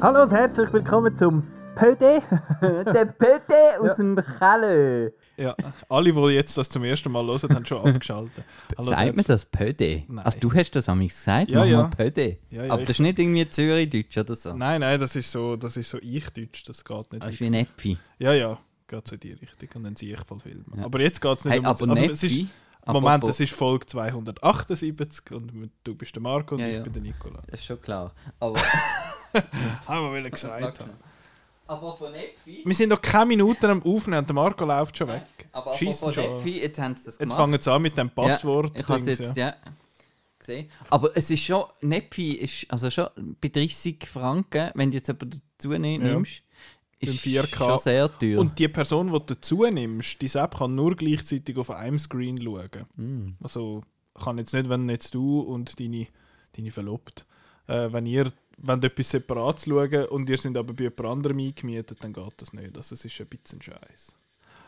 Hallo und herzlich willkommen zum Pöde, der Pöde aus dem Keller. Ja, alle, die jetzt das zum ersten Mal hören, haben schon abgeschaltet. Hallo, Sagt man Dad. das Pöde? Nein. Also du hast das an mich gesagt, Ja, ja. Pöde. Ja, ja, Aber das ist nicht irgendwie Zürich-Deutsch oder so. Nein, nein, das ist so, das ist so ich-Deutsch, das geht nicht. Das ist wie ein Äpfel. Ja, ja, geht so in die Richtung und dann sehe ich voll Film. Ja. Aber jetzt geht es nicht Hey, um aber also, es ist, Moment, apropos- das ist Folge 278 und du bist der Marco und Ja, ich ja. bin der Nikola. Das ist schon klar. Aber, Haben wir gesagt haben. Aber von Äpfel... Wir sind noch keine Minuten am Aufnehmen und der Marco läuft schon weg. Aber apropos schon. Äpfel, jetzt haben sie das Jetzt gemacht. fangen sie an mit dem Passwort. Ja, ich habe jetzt, ja. ja. gesehen. Aber es ist schon, Nepfi ist also schon bei 30 Franken, wenn du jetzt aber dazu Ja. nimmst, Im ist 4K. schon sehr teuer. Und die Person, die du dazu nimmst, die App kann nur gleichzeitig auf einem Screen schauen. Mm. Also kann jetzt nicht, wenn jetzt du und deine, deine Verlobte, äh, wenn ihr wenn etwas separat schauen und ihr sind aber bei jemand anderem eingemietet, dann geht das nicht. Also es ist ein bisschen scheiß.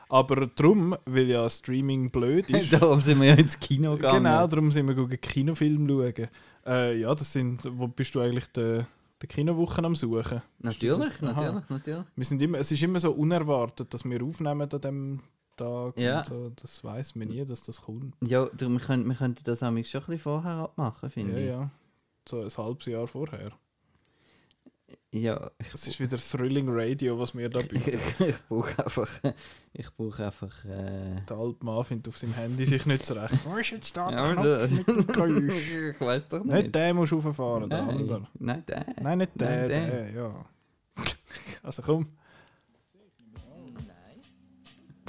Aber darum, weil ja Streaming blöd ist, Darum sind wir ja ins Kino gegangen. genau, darum sind wir gegangen, Kinofilm schauen. Äh, ja, das sind, wo bist du eigentlich der, der Kinowochen am suchen? Natürlich, natürlich, natürlich. Wir sind immer, es ist immer so unerwartet, dass wir aufnehmen an dem Tag. Ja. So. Das weiß man nie, dass das kommt. Ja, darum, wir, können, wir könnten das nämlich schon ein bisschen vorher abmachen, finde Ja, ich. ja. So ein halbes Jahr vorher. Ja, Das ist wieder Thrilling Radio, was wir da bieten. ich brauche einfach, ich brauche einfach, äh, Der alte Mann findet auf seinem Handy sich nicht zurecht. Wo ist jetzt da Ja, der Knopf mit dem Geräusch? ich weiß doch nicht. Nicht der musst du rauffahren, der andere. Nein, nein, der. Nein, nicht der, Nein, der, der. ja. Also komm.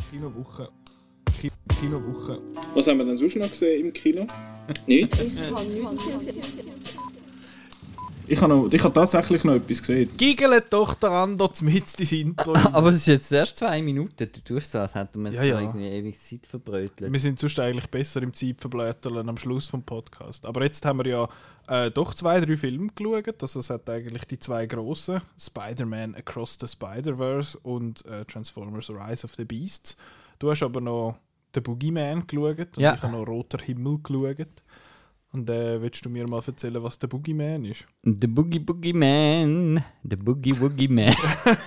Kinowoche. Ki Kinowoche. Was haben wir denn sonst noch gesehen im Kino? Nichts? Ich habe, noch, ich habe tatsächlich noch etwas gesehen. Giggelt doch daran, dort mit ins Intro. Aber es ist jetzt erst zwei Minuten. Du tust so, als hätten wir Ja, ja. irgendwie ewig Zeit verbrötelt. Wir sind sonst eigentlich besser im Zeitverblätteln am Schluss vom Podcast. Aber jetzt haben wir ja äh, doch zwei, drei Filme geschaut. Also es hat eigentlich die zwei grossen, Spider-Man Across the Spider-Verse und äh, Transformers Rise of the Beasts. Du hast aber noch The Boogeyman geschaut und Ja. ich habe noch Roter Himmel geschaut. Und äh, willst du mir mal erzählen, was der Boogeyman ist? The Boogie Boogie Man. The Boogie Woogie Man.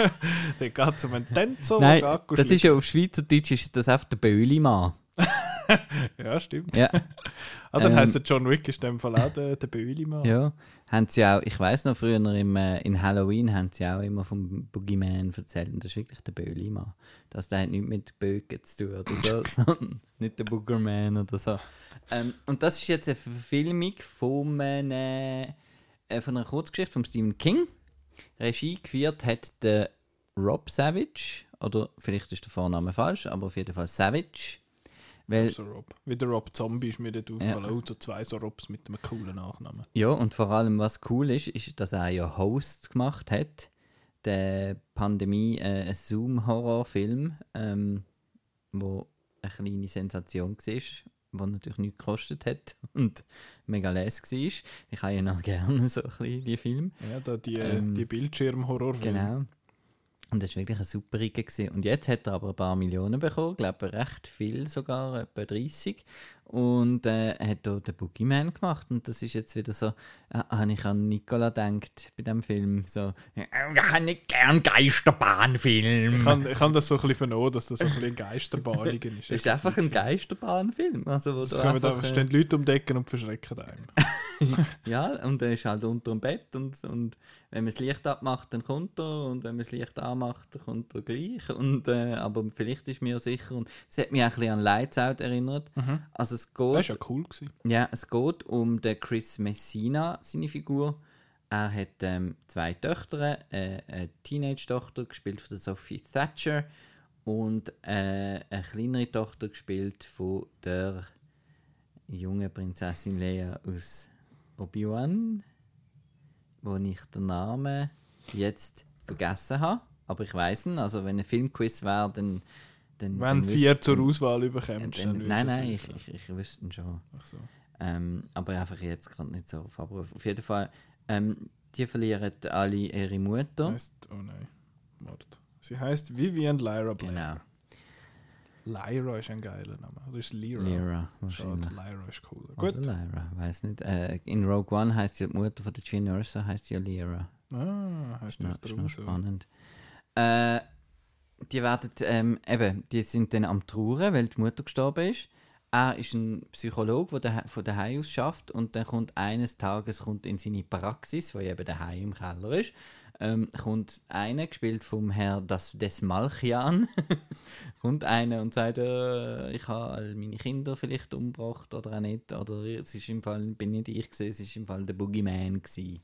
Der geht zum Tänzer Nein, das ist ja auf Schweizerdeutsch ist das einfach der Böhli-Mann. Ja, stimmt. Ja, Ah, dann Ähm, heisst der John Wick ist in dem Fall auch der, der Böhli-Mann. ja. Haben sie auch, ich weiß noch, früher im, äh, in Halloween haben sie auch immer vom Boogeyman erzählt. Und das ist wirklich der Böhli-Mann. Das der hat nichts mit Bögen zu tun oder so, sondern nicht der Boogerman oder so. Ähm, und das ist jetzt eine Verfilmung von, einer- äh, von einer Kurzgeschichte von Stephen King. Regie geführt hat der Rob Savage, oder vielleicht ist der Vorname falsch, aber auf jeden Fall Savage. Weil, So Rob. Wie der Rob Zombie ist mir dort aufgefallen. Oh, so zwei so Robs mit einem coolen Nachnamen. ja, und vor allem, was cool ist, ist, dass er ja Host gemacht hat. Der Pandemie, äh, Zoom-Horrorfilm, ähm, wo eine kleine Sensation war, wo natürlich nichts gekostet hat und mega les war. Ich habe ja noch gerne so ein bisschen die Film. Ja, da die, Ähm, die Bildschirmhorrorfilme. Genau. Und das war wirklich ein super Riege. Und jetzt hat er aber ein paar Millionen bekommen, glaube recht viel sogar, etwa 30. Und äh, hat da den Boogeyman gemacht. Und das ist jetzt wieder so, äh, habe ich an Nicola gedacht bei dem Film. So, äh, ich habe nicht gern Geisterbahnfilm. Ich kann, ich kann das so ein bisschen vernommen, dass das so ein bisschen Geisterbahnigen ist. Das ist einfach ein Geisterbahnfilm. Also, wo Es kommen da einfach, äh, stehen Leute um die Ecke und verschrecken einem. Ja, und er ist halt unter dem Bett und, und wenn man das Licht abmacht, dann kommt er und wenn man das Licht anmacht, dann kommt er gleich. Und, äh, aber vielleicht ist mir sicher, und es hat mich auch ein bisschen an Lights Out erinnert. Also es Das war geht, ja cool. Gewesen. ja, es geht um den Chris Messina, seine Figur. Er hat ähm, zwei Töchter, äh, eine Teenage-Tochter, gespielt von der Sophie Thatcher und äh, eine kleinere Tochter, gespielt von der jungen Prinzessin Leia aus Obi-Wan, wo ich den Namen jetzt vergessen habe. Aber ich weiß ihn, also wenn ein Filmquiz wäre, dann... dann Wenn dann vier wüsste- zur Auswahl bekommst, dann, dann, würdest Nein, nein, ich, ich, ich wüsste ihn schon. Ach so. Ähm, aber einfach jetzt gerade nicht so auf Abruf. Auf jeden Fall, ähm, die verlieren alle ihre Mutter. Heisst- oh nein. Voldemort. Sie heißt Vivian Lyra Blair. Genau. Lyra ist ein geiler Name. Oder ist Lyra? Lyra, Schade, wahrscheinlich. Lyra ist cooler. Oder Gut. Lyra, weiß nicht. Äh, in Rogue One heißt ja die Mutter von der Jean Erso heißt ja Lyra. Ah, heißt Ja, darum so. spannend. Äh, die werden, ähm, eben, die sind dann am Trauern, weil die Mutter gestorben ist. Er ist ein Psychologe, der von daheim aus schafft und dann kommt eines Tages kommt in seine Praxis, wo eben daheim im Keller ist, ähm, kommt einer, gespielt vom Herr das des Malchian, kommt einer und sagt, äh, ich habe all meine Kinder vielleicht umgebracht oder auch nicht, oder es ist im Fall, bin nicht ich gesehen, es ist im Fall der Boogeyman gewesen.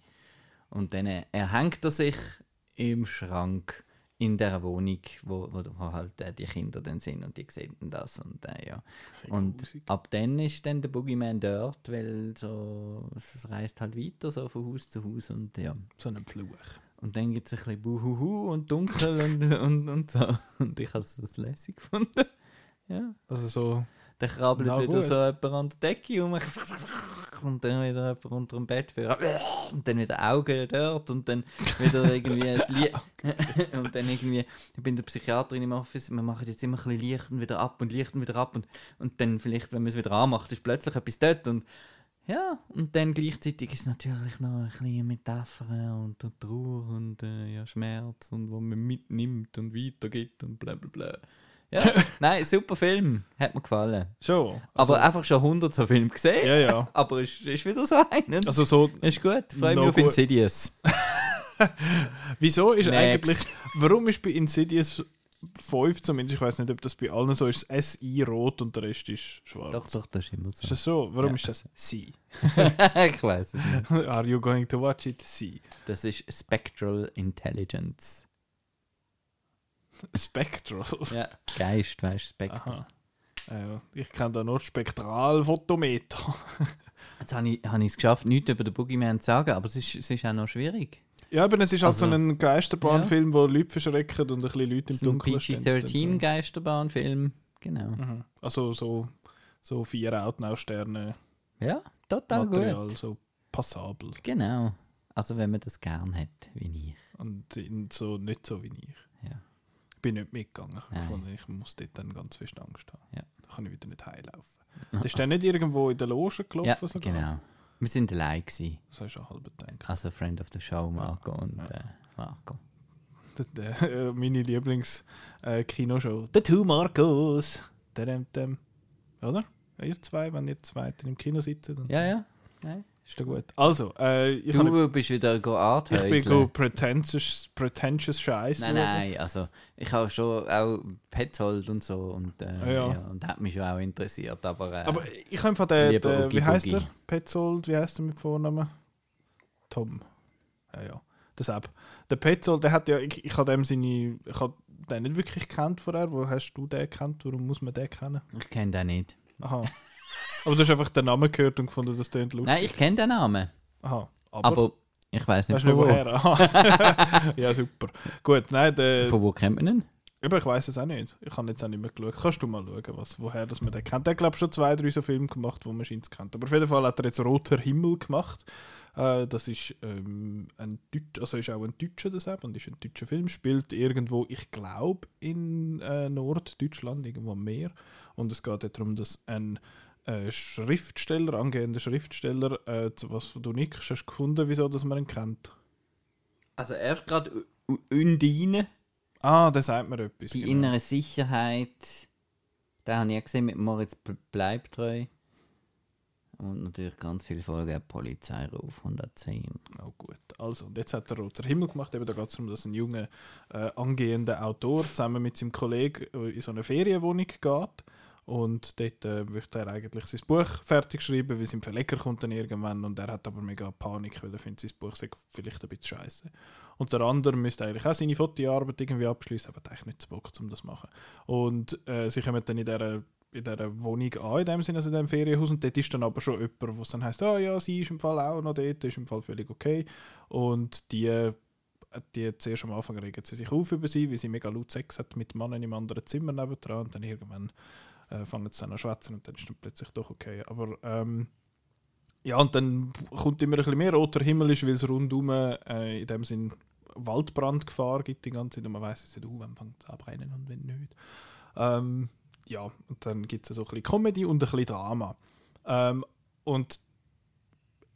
Und dann äh, erhängt er sich im Schrank in der Wohnung, wo, wo, wo halt äh, die Kinder dann sind und die sehen das und äh, ja. Und ab dann ist dann der Boogeyman dort, weil so, es reist halt weiter so von Haus zu Haus und ja. So ein Fluch. Und dann gibt es ein bisschen Buhuhu und dunkel und, und, und so. Und ich habe es lässig gefunden. Ja. Also so. Dann krabbelt Na wieder gut. so jemand an der Decke um und dann wieder jemand unter dem Bett für und dann wieder Augen dort und dann wieder irgendwie ein Licht und dann irgendwie, ich bin der Psychiaterin im Office, wir machen jetzt immer ein bisschen Licht und wieder ab und Licht und wieder ab und, und dann vielleicht, wenn man es wieder anmacht, ist plötzlich etwas dort und ja, und dann gleichzeitig ist natürlich noch ein bisschen Metapher und Trauer und äh, ja, Schmerz und wo man mitnimmt und weitergibt und bla bla bla. Ja, nein, super Film. Hat mir gefallen. Schon. Also, Aber einfach schon 100 so Filme gesehen. ja, ja. Aber es ist, ist wieder so einen. Also so, ist gut. Freue mich noch auf. Insidious. wieso ist Next. eigentlich, warum ist bei Insidious 5 zumindest, ich weiß nicht, ob das bei allen so ist, das SI rot und der Rest ist schwarz. doch, doch, das ist immer Ist so. das so? Warum Ja. ist das Sie? ich weiß es nicht. Are you going to watch it? Sie. Das ist Spectral Intelligence. Spectral. Ja. Geist, weißt du, Spectral. Aha. Ja, ich kenne da nur Spektralfotometer. Jetzt habe ich ich es geschafft, nichts über den Boogeyman zu sagen, aber es ist, es ist auch noch schwierig. Ja, aber es ist halt Also- so ein Geisterbahnfilm, wo Leute verschrecken und ein bisschen Leute im ein Dunkeln stehen. PG-13 Geisterbahnfilm. Genau. Mhm. Also so, so vier Outnow-Sterne Ja, total Material, gut. so passabel. Genau. Also wenn man das gern hat, wie ich. Und so, nicht so wie ich. Ja. Ich bin nicht mitgegangen. Nein. Von, ich muss dort dann ganz fest Angst haben. Ja. Da kann ich wieder nicht heilaufen. Das ist dann nicht irgendwo in der Loge gelaufen? Ja, sogar? genau. Wir sind allein gewesen. Das hast du schon halb gedacht. Also Friend of the Show, Marco und äh, Marco. Der- der, äh, Meine Lieblings-Kinoshow. The Two Marcos. Dem, dem. Oder? Ihr zwei, wenn ihr zweiten im Kino sitzt. Ja, ja. Nein. Ist doch gut. Also, äh, ich, habe- Du bist wieder go ich bin go pretentious, pretentious Scheiß. Nein, nein, also ich habe schon auch Petzold und so und, äh, Ah, ja. ja. und hat mich schon auch interessiert, aber, äh, Aber ich habe einfach den, den wie heißt er? Boogie. Petzold, wie heißt er mit Vornamen? Tom. Ja, ja. Das App. Der Petzold, der hat ja, ich, ich habe dem seine, ich habe den nicht wirklich kennt vorher. Wo hast du den kennt? Warum muss man den kennen? ich kenne den nicht. Aha. Aber du hast einfach den Namen gehört und gefunden, das klingt lustig. Nein, ich kenne den Namen, Aha. aber, ich weiß nicht, Weißt von wo. woher? Ja, super. Gut, nein, der, Von wo kennt man ihn? aber ich weiß es auch nicht. Ich habe jetzt auch nicht mehr geschaut. Kannst du mal schauen, was, woher das man den kennt? Der hat, glaube ich, schon zwei, drei so Filme gemacht, wo man ihn kennt. Aber auf jeden Fall hat er jetzt Roter Himmel gemacht. Äh, das ist ähm, ein Deutsch, also ist auch ein Deutscher das eben, und ist ein deutscher Film, spielt irgendwo, ich glaube, in äh, Norddeutschland, irgendwo am Meer. Und es geht darum, dass ein äh, Schriftsteller, angehender Schriftsteller, äh, zu- was du nickst, hast du gefunden, wieso dass man ihn kennt? Also erst gerade U- U- Undine, Ah, der sagt mir etwas. die genau. innere Sicherheit, den habe ich ja gesehen mit Moritz Ble- Bleibtreu. Und natürlich ganz viele Folgen Polizeiruf 110. Oh gut. Also, und jetzt hat er Roter Himmel gemacht. Eben, da geht es darum, dass ein junger, äh, angehender Autor zusammen mit seinem Kollegen äh, in so eine Ferienwohnung geht. Und dort äh, möchte er eigentlich sein Buch fertig schreiben, weil sein Verleger kommt dann irgendwann und er hat aber mega Panik, weil er findet, sein Buch sei vielleicht ein bisschen scheiße. Und der andere müsste eigentlich auch seine Fotoarbeit irgendwie abschließen, aber hat eigentlich nicht Bock, um das zu machen. Und äh, sie kommen dann in dieser in dieser Wohnung an, in dem Sinne, also in diesem Ferienhaus. Und dort ist dann aber schon jemand, wo es dann heisst, ah ja, sie ist im Fall auch noch dort, ist im Fall völlig okay. Und die, die zuerst am Anfang regen sie sich auf über sie, weil sie mega laut Sex hat mit Männern im anderen Zimmer nebendran. Und dann irgendwann äh, fangen sie an schwätzen und dann ist dann plötzlich doch okay. Aber ähm, ja, und dann kommt immer ein bisschen mehr roter Himmel, weil es rundum äh, in dem Sinn Waldbrandgefahr gibt die ganze Zeit und man weiß jetzt nicht, uh, wann fängt es abbrennen und wenn nicht. Ähm, ja, und dann gibt es so ein bisschen Comedy und ein bisschen Drama. Ähm, und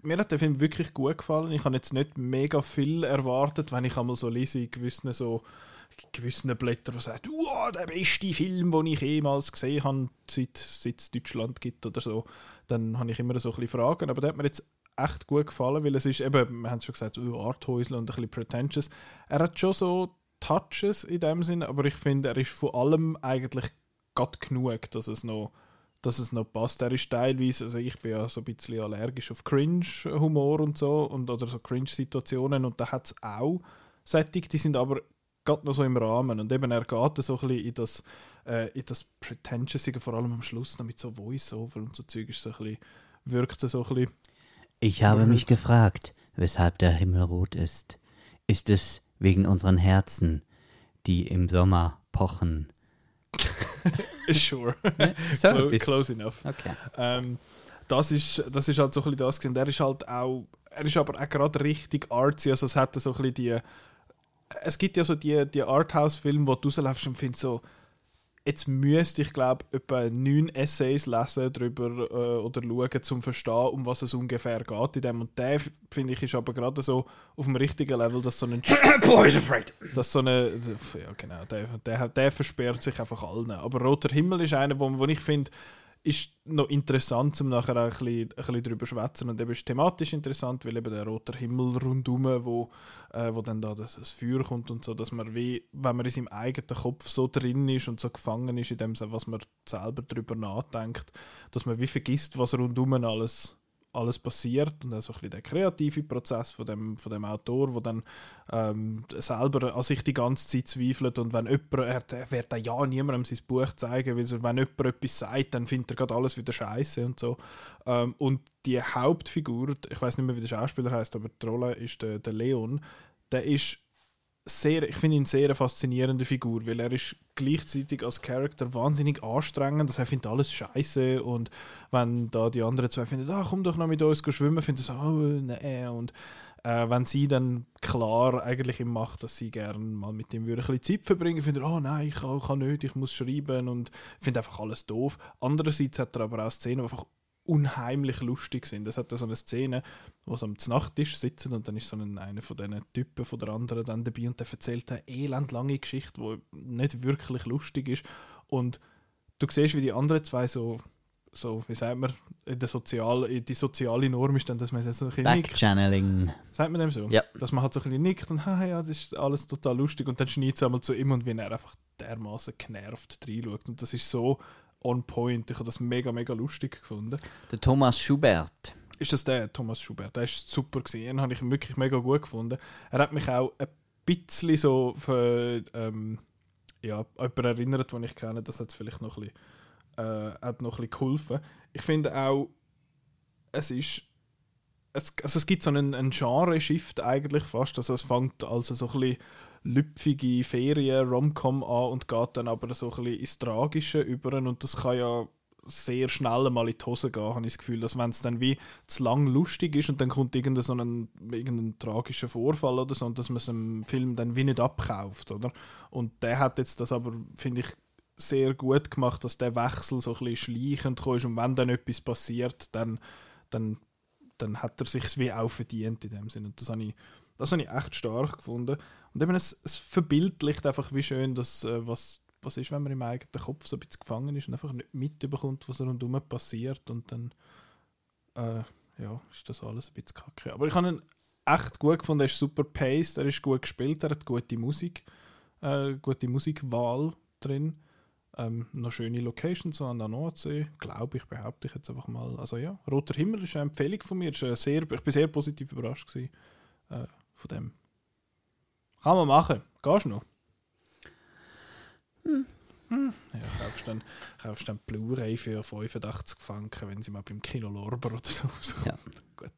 mir hat der Film wirklich gut gefallen. Ich habe jetzt nicht mega viel erwartet, wenn ich einmal so lese gewissen so gewissen Blättern, die sagen, wow, der beste Film, den ich jemals gesehen habe, seit, seit es Deutschland gibt oder so, dann habe ich immer so ein bisschen Fragen. Aber der hat mir jetzt echt gut gefallen, weil es ist eben, wir haben schon gesagt, oh, Arthäusler und ein bisschen pretentious. Er hat schon so Touches in dem Sinn, aber ich finde, er ist von allem eigentlich gerade genug, dass es noch dass es noch passt. Er ist teilweise, also ich bin ja so ein bisschen allergisch auf Cringe-Humor und so, und, oder so Cringe-Situationen und da hat es auch Sättig, die sind aber gerade noch so im Rahmen und eben er geht so ein bisschen in das, äh, in das pretentious vor allem am Schluss noch mit so Voice-Over und so Zeug ist so ein bisschen, wirkt so ein bisschen Ich habe mich gefragt, weshalb der Himmel rot ist. Ist es wegen unseren Herzen, die im Sommer pochen? sure. So Clo etwas. close enough. Okay. Ähm, das, ist, das ist halt so ein bisschen das gewesen. Der ist halt auch, er ist aber auch gerade richtig artsy, also es hat so ein bisschen die, es gibt ja so die, die Arthouse-Filme, wo du und findest so, jetzt müsste ich glaube etwa neun Essays lesen darüber äh, oder schauen, um zu verstehen, um was es ungefähr geht in dem. Und der, finde ich, ist aber gerade so auf dem richtigen Level, dass so ein Boys afraid. dass so eine. Ja, genau, der, der, der versperrt sich einfach allen. Aber Roter Himmel ist einer, wo, wo ich finde, ist noch interessant, um nachher auch ein bisschen, ein bisschen drüber zu schwätzen. Und eben ist thematisch interessant, weil eben der rote Himmel rundum, wo, äh, wo dann da das, das Feuer kommt und so, dass man wie, wenn man in seinem eigenen Kopf so drin ist und so gefangen ist in dem, was man selber drüber nachdenkt, dass man wie vergisst, was rundum alles alles passiert und auch so ein bisschen der kreative Prozess von dem, von dem Autor, wo dann ähm, selber an sich die ganze Zeit zweifelt und wenn jemand, er, wird dann ja niemandem sein Buch zeigen, weil wenn jemand etwas sagt, dann findet er gerade alles wieder scheiße und so. Ähm, und die Hauptfigur, ich weiß nicht mehr, wie der Schauspieler heißt, aber die Rolle ist der, der Leon, der ist sehr, ich finde ihn sehr eine faszinierende Figur, weil er ist gleichzeitig als Charakter wahnsinnig anstrengend, also er findet alles scheiße und wenn da die anderen zwei finden, ah, komm doch noch mit uns schwimmen, findet er so, oh, nee, und äh, wenn sie dann klar eigentlich ihm macht, dass sie gerne mal mit ihm würde ein bisschen Zeit verbringen, findet er, oh nein, ich kann, kann nicht, ich muss schreiben und findet einfach alles doof. Andererseits hat er aber auch Szenen, die einfach unheimlich lustig sind. Es hat da so eine Szene, wo sie am Nachttisch sitzen und dann ist so ein, einer von diesen Typen von der anderen dann dabei und der erzählt eine elendlange Geschichte, die nicht wirklich lustig ist. Und du siehst, wie die anderen zwei so, so wie sagt man, in der Sozial, in die soziale Norm ist dann, dass man so ein bisschen nickt. Sagt man dem so? Ja. Dass man halt so ein bisschen nickt und ha, ja, das ist alles total lustig und dann schneit es einmal zu ihm und wie er einfach dermaßen genervt reinschaut. Und das ist so on point. Ich habe das mega, mega lustig gefunden. Der Thomas Schubert. Ist das der, Thomas Schubert? Der ist super gewesen. Den habe ich wirklich mega gut gefunden. Er hat mich auch ein bisschen so für, ähm, ja, jemanden erinnert, den ich kenne. Das hat vielleicht noch ein bisschen, äh, hat noch ein bisschen geholfen. Ich finde auch, es ist es, also es gibt so einen, einen Genre-Shift eigentlich fast. Also es fängt also so ein bisschen lüpfige Ferien-Romcom an und geht dann aber so ein bisschen ins Tragische über und das kann ja sehr schnell mal in die Hose gehen, habe ich das Gefühl, dass wenn es dann wie zu lang lustig ist und dann kommt irgendein, so ein, irgendein tragischer Vorfall oder so und dass man es im Film dann wie nicht abkauft, oder? Und der hat jetzt das aber, finde ich, sehr gut gemacht, dass der Wechsel so ein bisschen schleichend ist und wenn dann etwas passiert, dann, dann, dann hat er sich wie auch verdient in dem Sinne. Und das habe ich, das habe ich echt stark gefunden. Und eben, es, es verbildlicht einfach, wie schön das, äh, was, was ist, wenn man im eigenen Kopf so ein bisschen gefangen ist und einfach nicht mitbekommt, was rundherum passiert und dann äh, ja, ist das alles ein bisschen kacke. Aber ich habe ihn echt gut gefunden, er ist super paced, er ist gut gespielt, er hat gute Musik, äh, gute Musikwahl drin. Ähm, noch schöne Locations so an der Nordsee, glaube ich, behaupte ich jetzt einfach mal. Also ja, Roter Himmel ist eine Empfehlung von mir. Ist eine sehr, ich bin sehr positiv überrascht gewesen, äh, von dem. Kann man machen. Gehst du noch? Ja, kaufst dann, kaufst dann Blu-ray für 85 Franken, wenn sie mal beim Kino Lorber oder so rauskommt. Ja. Gut.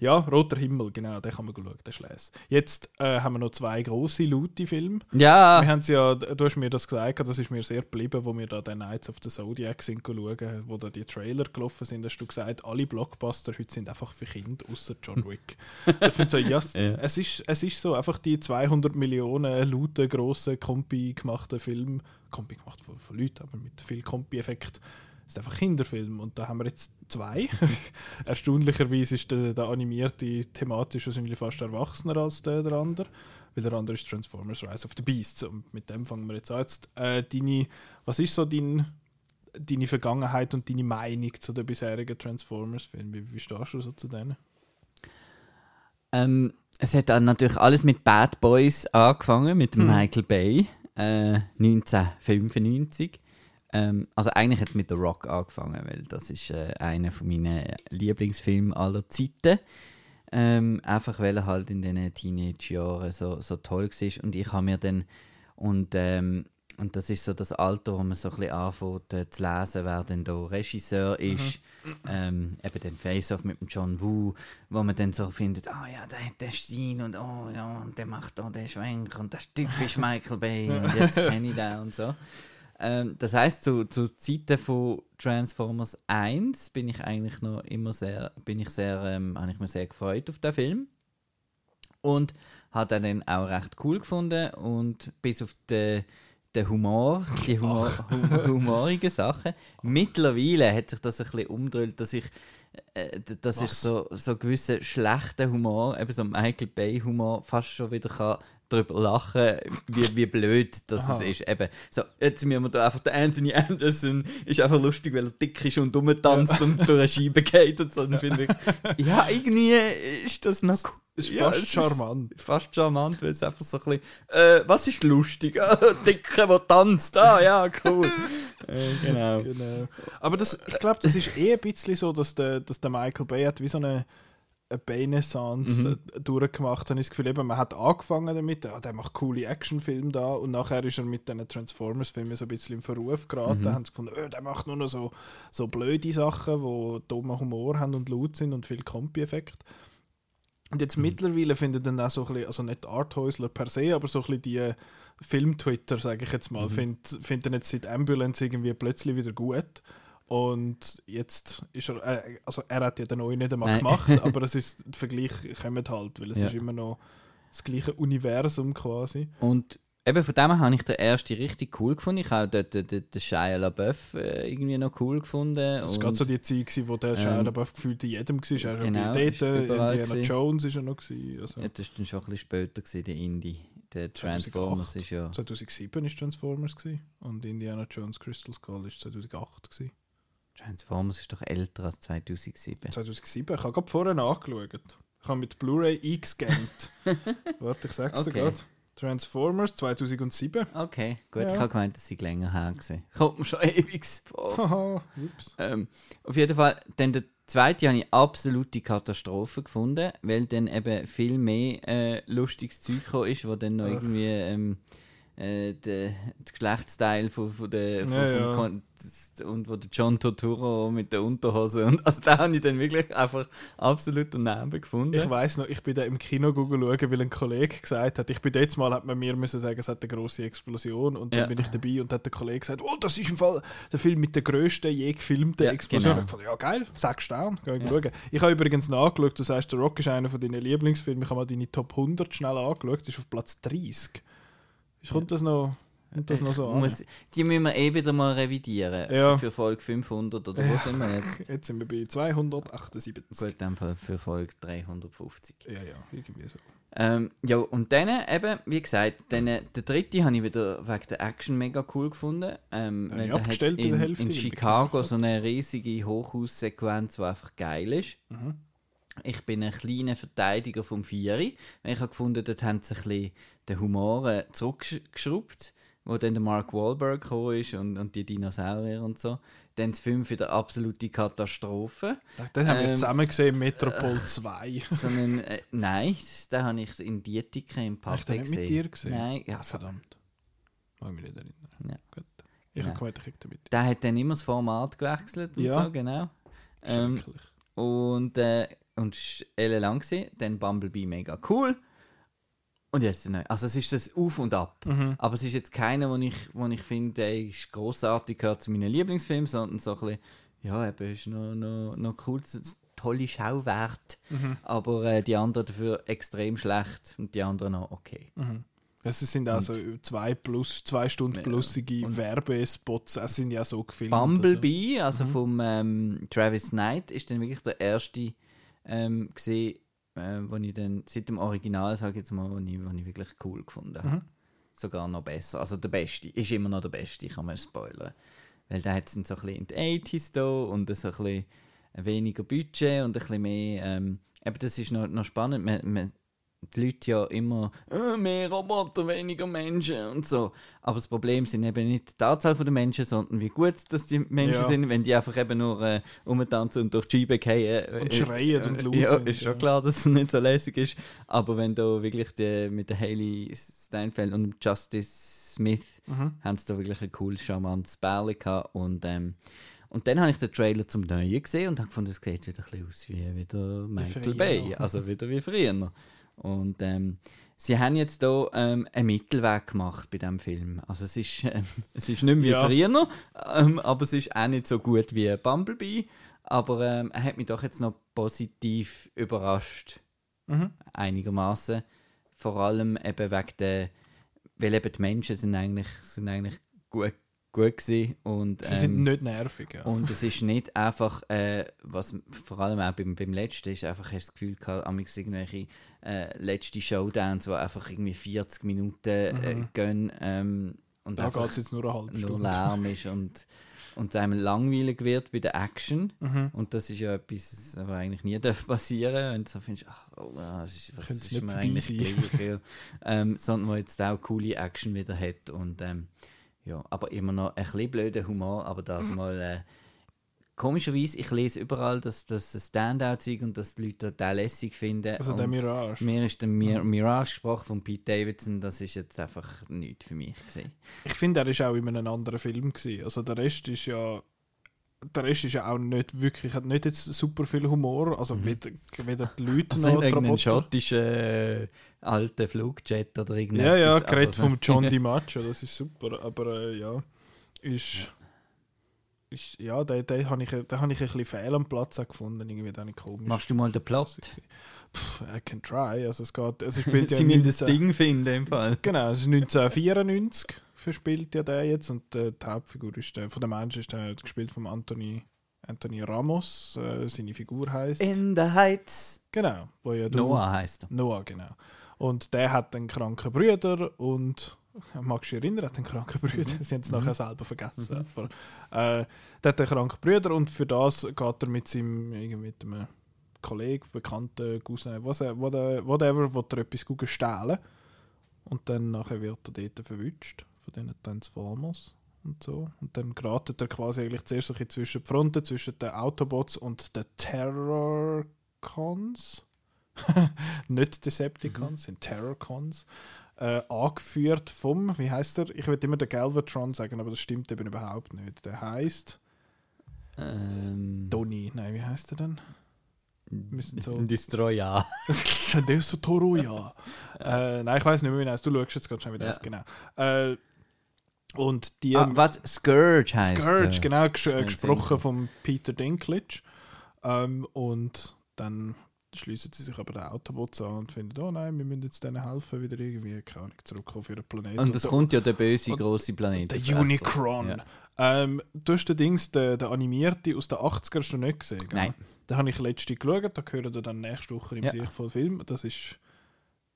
Ja, Roter Himmel, genau, den kann man schauen, der les. Jetzt äh, haben wir noch zwei grosse, laute Filme. Ja, Wir haben ja, du hast mir das gesagt, das ist mir sehr geblieben, wo wir da den Nights of the Zodiac sind schauen, wo da die Trailer gelaufen sind, hast du gesagt, alle Blockbuster heute sind einfach für Kinder, außer John Wick. ich finde so, ja, Ja. Es, ist, es ist so, einfach die 200 Millionen lauten, grossen, Kompi gemachten Film, Kompi gemacht von, von Leuten, aber mit viel Kompi-Effekt, ist einfach Kinderfilm und da haben wir jetzt zwei. Erstaunlicherweise ist der, der animierte thematisch wahrscheinlich fast erwachsener als der, der andere, weil der andere ist Transformers Rise of the Beasts und mit dem fangen wir jetzt an. Jetzt, äh, deine, was ist so dein, deine Vergangenheit und deine Meinung zu den bisherigen Transformers-Filmen? Wie, wie stehst du so zu denen? Ähm, es hat natürlich alles mit Bad Boys angefangen, mit Mhm. Michael Bay, äh, 1995. Ähm, also eigentlich hat es mit The Rock angefangen, weil das ist äh, einer von meinen Lieblingsfilmen aller Zeiten. Ähm, einfach weil er halt in den Teenage-Jahren so, so toll war. Und ich habe mir dann, und, ähm, und das ist so das Alter, wo man so ein bisschen anfängt äh, zu lesen, wer denn da Regisseur ist. Ähm, eben den Face-Off mit dem John Woo, wo man dann so findet, ah ja, der hat den Stil und oh ja, und der macht da den Schwenk und das ist typisch Michael Bay und jetzt kenne ich den und so. Ähm, das heißt, zu, zu Zeiten von Transformers 1 bin ich eigentlich noch immer sehr, bin ich sehr, ähm, habe ich mir sehr gefreut auf den Film. Und habe den dann auch recht cool gefunden und bis auf den, den Humor, die Humor, hum, humorigen Sachen. Mittlerweile hat sich das ein bisschen umgedreht, dass ich, äh, dass ich so, so gewissen schlechten Humor, eben so Michael Bay Humor, fast schon wieder kann darüber lachen, wie, wie blöd das Aha. es ist. Eben, so, jetzt müssen wir da einfach, der Anthony Anderson ist einfach lustig, weil er dick ist und rumtanzt und durch eine Scheibe geht und so. Dann finde ich, ja, irgendwie ist das noch. Ist Ja, fast es charmant. fast charmant, weil es einfach so ein bisschen, äh, was ist lustig? Ah, Dicke, der tanzt, ah, ja, cool. äh, genau. Genau. Aber das, ich glaube, das ist eh ein bisschen so, dass der, dass der Michael Bay hat wie so eine, eine Bay-Naissance Mhm. durchgemacht hat. Ich das Gefühl, eben, man hat angefangen damit, ja, der macht coole Actionfilme da und nachher ist er mit diesen Transformers-Filmen so ein bisschen im Verruf geraten. Mhm. Haben sie gefunden, äh, der macht nur noch so, so blöde Sachen, die dummen Humor haben und laut sind und viel Kompi-Effekt. Und jetzt mittlerweile findet dann auch so ein bisschen, also nicht Arthäusler per se, aber so ein bisschen die Film-Twitter, sage ich jetzt mal, find, finden jetzt seit Ambulance irgendwie plötzlich wieder gut. Und jetzt ist er, äh, also er hat ja den neuen nicht einmal Nein. gemacht, aber es ist, der Vergleich kommt halt, weil es Ja. ist immer noch das gleiche Universum quasi. Und eben von dem her habe ich den ersten richtig cool gefunden. Ich habe den, den, den, den Shia LaBeouf äh, irgendwie noch cool gefunden. Das war gerade so die Zeit, gewesen, wo der Shia Ähm, LaBeouf gefühlt in jedem war. Er genau, war dort, äh, Indiana gewesen. Jones ist er noch. Gewesen, also. Ja, das war dann schon ein bisschen später, gewesen, der Indie. Der Transformers 2008. ist ja... 2007 war Transformers gewesen, und Indiana Jones Crystal Skull war 2008. Gewesen. Transformers ist doch älter als 2007. 2007, ich habe gerade vorher nachgeschaut. Ich habe mit Blu-ray eingescannt. Warte, ich sag's dir Okay. gerade. Transformers 2007. Okay, gut. Ja. Ich habe gemeint, das sei länger her gewesen. Kommt mir schon ewig vor. Ähm, auf jeden Fall, dann der zweite habe ich absolute Katastrophe gefunden, weil dann eben viel mehr äh, lustiges Zeug ist, wo dann noch Ach. irgendwie ähm, äh, der, der Geschlechtsteil von, von der, von, Ja, ja. Und wo der John Turturro mit der Unterhose und also da habe ich dann wirklich einfach absolut daneben gefunden. Ich weiss noch, ich bin da im Kino schauen, weil ein Kollege gesagt hat, ich bin jetzt mal, hat man mir müssen sagen, es hat eine große Explosion und dann Ja. bin ich dabei und hat der Kollege gesagt, oh, das ist im Fall der Film mit der grössten je gefilmten Ja, Explosion. genau. Ich fand, ja geil, sechs Sterne, geh ich Ja. schauen. Ich habe übrigens nachgeschaut, du sagst, der Rock ist einer von deinen Lieblingsfilmen, ich habe mal deine Top 100 schnell angeschaut, ist auf Platz 30. Kommt das noch, kommt das noch so an? muss, die müssen wir eh wieder mal revidieren. Ja. Für Folge 500 oder wo sind wir jetzt? Jetzt sind wir bei 278. Gut, dann für, Folge 350. Ja, ja, irgendwie so. Ähm, ja, und dann eben, wie gesagt, dann, äh, der dritte habe ich wieder wegen der Action mega cool gefunden. Ähm, weil ich der hat in Hälfte, in Chicago so eine riesige Hochhaussequenz, die einfach geil ist. Mhm. Ich bin ein kleiner Verteidiger vom Vieri. Ich habe gefunden, dort haben sie ein bisschen den Humor äh, zurückgeschraubt, wo dann der Mark Wahlberg gekommen ist und, und die Dinosaurier und so. Dann das 5 wieder absolute Katastrophe. Den haben wir Ähm, zusammen gesehen, Metropol 2. Sondern, äh, nein, den habe ich in Dietike im Hast Pappe du den nicht gesehen. mit dir gesehen? Nein, ja, Verdammt. Mag mich nicht erinnern. Ja. Gut. Ich Genau. habe gemeint, ich. Der hat dann immer das Format gewechselt und Ja. so, genau. Ähm, und, äh, und war ellenlang gewesen. Dann Bumblebee mega cool. Und jetzt neue. Also es ist das Auf und Ab. Mhm. Aber es ist jetzt keiner, wo ich, wo ich finde, der ist grossartig, gehört zu meinen Lieblingsfilmen, sondern so ein bisschen, ja, eben ist noch, noch, noch cool, tolle Schauwert. Mhm. Aber äh, die anderen dafür extrem schlecht und die anderen noch okay. Mhm. Es sind also zwei plus, zwei Stunden Ja. plussige Und- Werbespots. Es sind ja so gefilmt. Bumblebee, also Mhm. vom ähm, Travis Knight, ist dann wirklich der erste ähm, gesehen, äh, wo ich dann seit dem Original, sage ich jetzt mal, wo ich, wo ich wirklich cool gefunden habe. Mhm. Sogar noch besser. Also der Beste. Ist immer noch der Beste, kann man spoilern. Weil da hat es so ein bisschen in den 80s da und so ein bisschen weniger Budget und ein bisschen mehr. Ähm, eben, das ist noch, noch spannend. Man, man, die Leute ja immer äh, mehr Roboter, weniger Menschen und so. Aber das Problem sind eben nicht die Anzahl der Menschen, sondern wie gut dass die Menschen Ja. sind, wenn die einfach eben nur äh, rumtanzen und durch die Scheibe fallen. Und schreien und laut Ja, sind, ist schon ja. klar, dass es nicht so lässig ist. Aber wenn da wirklich die, mit der Hailey Steinfeld und Justice Smith Mhm. haben sie da wirklich ein cooles, charmantes Bärli gehabt. Und, ähm, und dann habe ich den Trailer zum Neuen gesehen und habe gefunden, es sieht wieder ein bisschen aus wie wieder Michael früher. Bay. Also wieder wie früher. Und ähm, sie haben jetzt hier ähm, einen Mittelweg gemacht bei diesem Film. Also es ist, ähm, es ist nicht mehr wie Ja. früher, ähm, aber es ist auch nicht so gut wie Bumblebee. Aber ähm, er hat mich doch jetzt noch positiv überrascht Mhm. einigermaßen. Vor allem eben wegen der, weil eben die Menschen sind eigentlich, sind eigentlich gut, gut gewesen und, Sie sind ähm, nicht nervig. Ja. und es ist nicht einfach, äh, was vor allem auch beim, beim letzten ist, einfach hast du das Gefühl gehabt, amigs irgendwelche äh, letzte Showdowns, die einfach irgendwie 40 Minuten äh, Mhm. gehen ähm, und da einfach jetzt nur eine halbe nur Stunde. Lärm ist und, und einem langweilig wird bei der Action. Mhm. Und das ist ja etwas, was eigentlich nie darf passieren wenn du so findest, ach, oh, das ist, was Könnte es ist mir eigentlich gleich, ähm, sondern wo jetzt auch coole Action wieder hat und ähm, ja, aber immer noch ein bisschen blöder Humor, aber das mal äh, komischerweise, ich lese überall, dass das ein Standout ist und dass die Leute das lässig finden. Also der und Mirage. mir ist der Mir Mirage gesprochen von Pete Davidson, das ist jetzt einfach nichts für mich gewesen. Ich finde, er ist auch in einem anderen Film gewesen. Also der Rest ist ja der Rest ist ja auch nicht wirklich, hat nicht jetzt super viel Humor, also Mhm. weder, weder die Leute Also noch Roboter. schottischen äh, alten Flugjet oder irgendetwas. Ja, ja, so- vom John DiMaggio, das ist super, aber äh, ja, ist, ist ja, den, den habe ich, den hab ich ein bisschen fehl am Platz gefunden, irgendwie, ich komisch. Machst du mal den Plot? Pff, I can try, also es geht, also ja Sie müssen das 19 Ding finden im Fall. Genau, es ist 1994 verspielt ja der jetzt und äh, die Hauptfigur ist der, von dem Menschen ist der gespielt von Anthony, Anthony Ramos, äh, seine Figur heißt In the Heights. genau, wo ja du, Noah heißt er. Noah, genau. Und der hat einen kranken Bruder und magst du dich erinnern, er hat einen kranken Bruder. Sie haben es nachher selber vergessen. Aber, äh, der hat einen kranken Bruder und für das geht er mit seinem irgendwie mit einem Kollegen, Bekannten, Cousin, was er- whatever, whatever will er etwas gut stehlen. Und dann nachher wird er dort verwünscht von diesen Transformers und so. Und dann geratet er quasi eigentlich zuerst so ein zwischen die Fronten, zwischen den Autobots und den Terrorcons. Nicht Decepticons, sind Terrorcons. Äh, angeführt vom, wie heißt er? Ich würde immer den Galvatron sagen, aber das stimmt eben überhaupt nicht. Der heißt Ähm, Donny. Nein, wie heißt er denn? müssen so- Destroyer. der ist so Toro, ja. äh, nein, ich weiß nicht mehr, wie heißt. Du schaust jetzt gerade schon wieder Ja. das genau. Äh, und die Ah, was? Scourge heißt Scourge, genau, ges gesprochen von Peter Dinklage. Ähm, und dann schließen sie sich aber den Autobots an und finden, oh nein, wir müssen jetzt denen helfen, wieder irgendwie, keine Ahnung, zurück auf ihren Planeten. Und es der- kommt ja der böse und- große Planet. der. Unicron. Ja. Ähm, du hast den Dings, den, den animierte aus den 80er hast du nicht gesehen, gell? Nein. Den habe ich letztens geschaut, da gehört er dann nächste Woche im Ja. Sicht von Film. Das ist,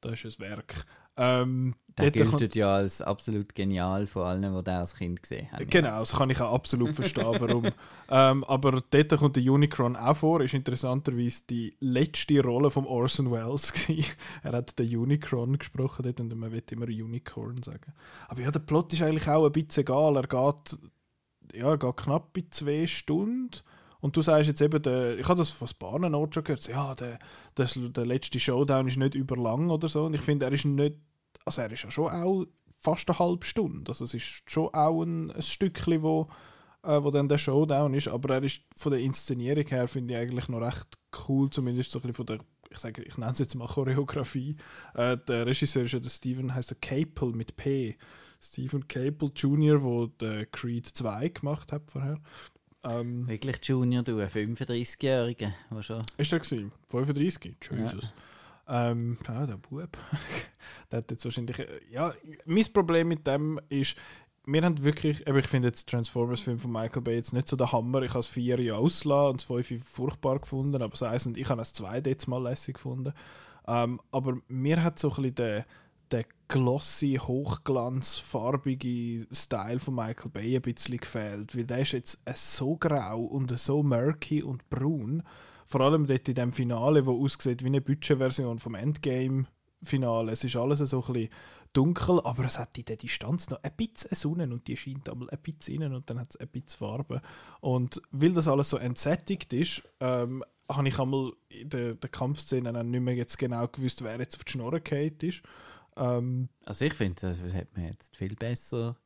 das ist ein Werk. Ähm, Der gilt ja als absolut genial von allen, die den als Kind gesehen haben. Genau, das kann ich auch absolut verstehen, warum. ähm, aber dort kommt der Unicron auch vor, ist interessanterweise die letzte Rolle von Orson Welles. er hat den Unicron gesprochen dort und man will immer Unicorn sagen. Aber ja, der Plot ist eigentlich auch ein bisschen egal. Er geht, ja, er geht knapp bei zwei Stunden. Und du sagst jetzt eben, der, ich habe das von Orten schon gehört, ja, der, das, der letzte Showdown ist nicht überlang oder so. Und ich finde, er ist nicht, also er ist ja schon auch fast eine halbe Stunde. Also es ist schon auch ein, ein Stückchen, wo, äh, wo dann der Showdown ist, aber er ist von der Inszenierung her, finde ich eigentlich noch recht cool, zumindest so ein bisschen von der, ich sage, ich nenne es jetzt mal Choreografie. Äh, der Regisseur ist ja der Steven, heißt der Capel mit P. Stephen Capel Jr., der den Creed 2 gemacht hat vorher. Ähm, Wirklich Junior, du, ein 35-Jähriger, der schon... ist der gewesen? 35? Jesus. Ähm, ja, der Bub. der hat jetzt wahrscheinlich. äh, Ja, mein Problem mit dem ist, wir haben wirklich, aber ich finde jetzt Transformers-Film von Michael Bay jetzt nicht so der Hammer. Ich habe es vier Jahre ausgelassen und das fünf furchtbar gefunden, aber das und ich habe das zwei jetzt mal lässig gefunden. Ähm, aber mir hat so ein bisschen der, der glossy, hochglanzfarbige Style von Michael Bay ein bisschen gefehlt, weil der ist jetzt so grau und so murky und braun. Vor allem dort in dem Finale, wo aussieht wie eine Budgetversion vom Endgame-Finale. Es ist alles so ein bisschen dunkel, aber es hat in der Distanz noch ein bisschen Sonne und die scheint einmal ein bisschen rein und dann hat es ein bisschen Farbe. Und weil das alles so entsättigt ist, ähm, habe ich einmal in der, der Kampfszene dann nicht mehr jetzt genau gewusst, wer jetzt auf die Schnurren gefallen ist. Ähm, Also ich finde, das hat man jetzt viel besser...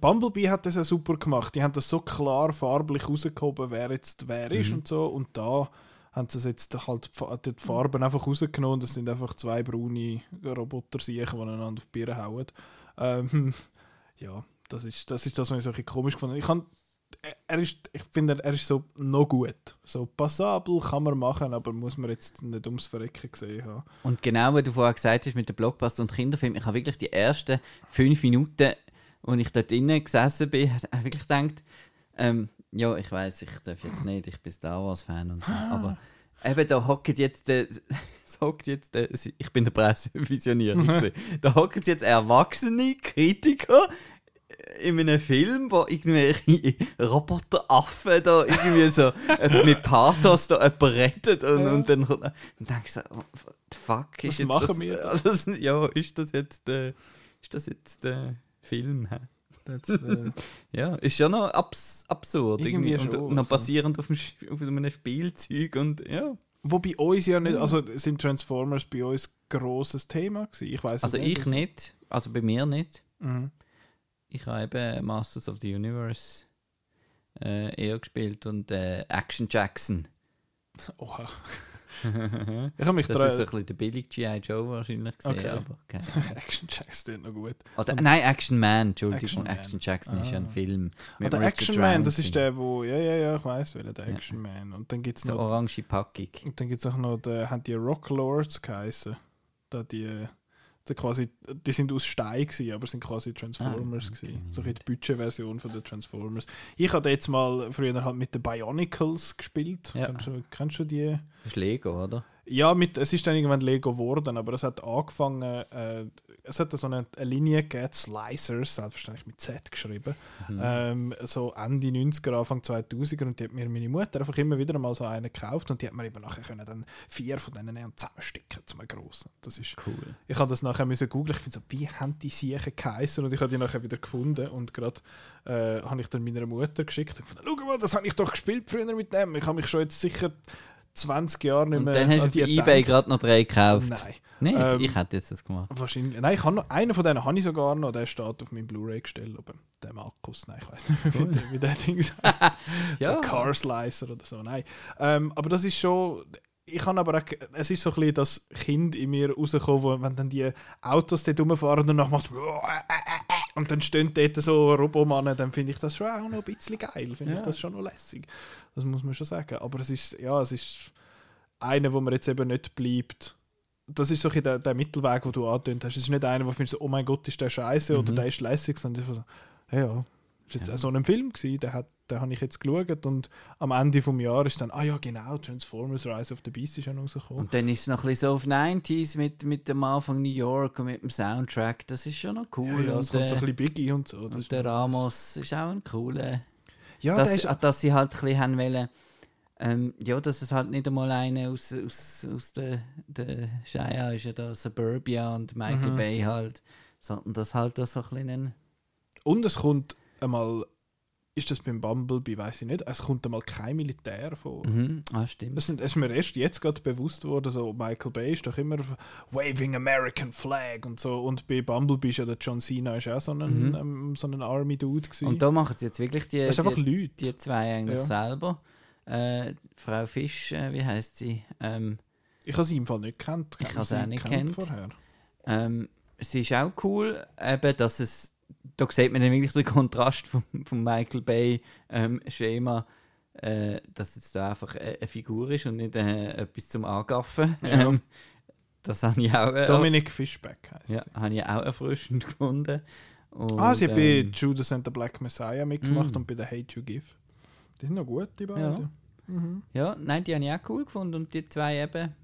Bumblebee hat das ja super gemacht. Die haben das so klar farblich rausgehoben, wer jetzt wer ist Mhm. und so. Und da haben sie jetzt halt die Fa- die Farben einfach rausgenommen. Das sind einfach zwei braune roboter die aneinander auf die Birne hauen. Ähm, ja, das ist, das ist das, was ich so ein komisch gefunden habe. Er ist, ich finde, er ist so noch gut. So passabel kann man machen, aber muss man jetzt nicht ums Verrecken gesehen haben. Und genau, wie du vorher gesagt hast mit dem Blockbuster und Kinderfilm, ich habe wirklich die ersten fünf Minuten, als ich dort drinnen gesessen bin, habe wirklich gedacht, ähm, ja, ich weiß, ich darf jetzt nicht, ich bin Star Wars-Fan und so, aber eben da hockt jetzt der, hockt jetzt der, ich bin der Pressevisionär, gewesen. da hocken jetzt erwachsene Kritiker in einem Film, wo irgendwelche Roboteraffen da irgendwie so äh, mit Pathos da jemanden rettet und, und dann, dann denke ich so, oh, what the fuck ist Was jetzt machen das, wir das? Ja, ist das jetzt der, ist das jetzt der Film? hä? Das, äh, Ja, ist ja noch abs absurd Irgendwie irgendwie, und schon, noch also. basierend auf, dem, auf einem Spielzeug und ja. Wo bei uns ja nicht, also sind Transformers bei uns grosses Thema gewesen? Ich weiß Also ich nicht, also bei mir nicht. Mhm. Ich habe eben Masters of the Universe äh, eher gespielt und äh, Action Jackson. Oha. das Ich habe mich ist so ein bisschen der billig G.I. Joe wahrscheinlich gesehen, Okay. aber keine Action Jacks sind noch gut. Oder, Nein, Action Man, Entschuldigung. Action Action. Jackson ist ja ein Ah. Film. Ah, der Richard Action Man, das ist der, wo. Ja, ja, ja, ich weiß, welcher, der Ja. Action Man. Und dann gibt es Der noch. orange Packung. Und dann gibt es auch noch, der, haben die Rock Lords geheißen. Da die, die quasi, die sind aus Stein gewesen, aber sind quasi Transformers Ah, okay. gewesen. So ein bisschen die Budgetversion von den Transformers. Ich habe jetzt mal früher halt mit den Bionicles gespielt. Ja. Kennst, du, kennst du die? Das ist Lego, oder? Ja, mit, es ist dann irgendwann Lego geworden, aber es hat angefangen, äh, es hat so eine, eine Linie gegeben, Slicers, selbstverständlich mit Z geschrieben, Mhm. ähm, so Ende 90er, Anfang 2000er und die hat mir meine Mutter einfach immer wieder mal so eine gekauft und die hat mir eben nachher können dann vier von denen nehmen und zusammenstecken zu einem grossen. Das ist, Cool. ich habe das nachher müssen googeln, ich finde so, wie haben die Siechen geheißen und ich habe die nachher wieder gefunden und gerade äh, habe ich dann meiner Mutter geschickt und gefunden, schau mal, das habe ich doch gespielt früher mit dem, ich habe mich schon jetzt sicher 20 Jahre nicht Und mehr dann hast du für die Ebay gerade noch drei gekauft. Nein. Nicht? Ähm, ich hätte jetzt das gemacht. Wahrscheinlich. Nein, ich habe noch, einen von denen habe ich sogar noch, der steht auf meinem Blu-ray-Gestell, aber der Markus, nein, ich weiß nicht, wie, der, wie der Ding ist. Ja. Der Car Slicer oder so, nein. Ähm, aber das ist schon, ich habe aber auch, es ist so ein bisschen das Kind in mir rausgekommen, wo, wenn dann die Autos dort rumfahren und dann machst du und dann stehen dort so Robomannen, dann finde ich das schon auch noch ein bisschen geil, finde Ja. ich das schon noch lässig. Das muss man schon sagen. Aber es ist, ja, es ist einer, wo man jetzt eben nicht bleibt. Das ist so ein der, der Mittelweg, den du angetönt hast. Es ist nicht einer, wo du findest, oh mein Gott, ist der scheiße oder Mhm. der ist lässig, sondern so, ja, ja, ist jetzt Ja. auch so ein Film gewesen, den, hat, den habe ich jetzt geschaut und am Ende vom Jahr ist dann, ah ja, genau, Transformers Rise of the Beast ist ja noch rausgekommen. Und dann ist es noch ein bisschen so auf 90s mit, mit dem Anfang New York und mit dem Soundtrack. Das ist schon noch cool. ja, ja, es kommt so ein äh, bisschen Biggie und so. das und der Ramos ist auch ein cooler. Ja, dass, ist, dass sie halt ein bisschen haben wollen, ähm, ja, dass es halt nicht einmal einer aus, aus, aus der, der Shire ist ja da Suburbia und Michael Mhm. Bay halt, sondern dass halt das so ein bisschen ein- und es kommt einmal ist das beim Bumblebee, weiß ich nicht. Es kommt einmal kein Militär vor. Mhm. Ah, stimmt. Das ist mir erst jetzt gerade bewusst worden, so Michael Bay ist doch immer Waving American Flag und so. Und bei Bumblebee ist ja der John Cena ist auch so ein, Mhm. ähm, so ein Army-Dude gewesen. Und da machen sie jetzt wirklich die, das ist einfach die, Leute. die zwei eigentlich Ja. selber. Äh, Frau Fisch, äh, wie heißt sie? Ähm, Ich habe sie im Fall nicht gekannt. Ich habe sie auch nicht gekannt. vorher. Ähm, sie ist auch cool, eben, dass es, da sieht man dann wirklich den Kontrast vom, vom Michael Bay ähm, Schema, äh, dass jetzt da einfach eine, eine Figur ist und nicht äh, etwas zum Angaffen. Ja. Ähm, das habe ich auch, äh, Dominic Fishback heißt ja, habe ich auch erfrischend gefunden. Und, Ah, sie hat bei ähm, Judas and the Black Messiah mitgemacht Mm. und bei The Hate You Give. Die sind noch gut, die beiden. Mhm. Ja, nein, die habe ich auch cool gefunden und die zwei eben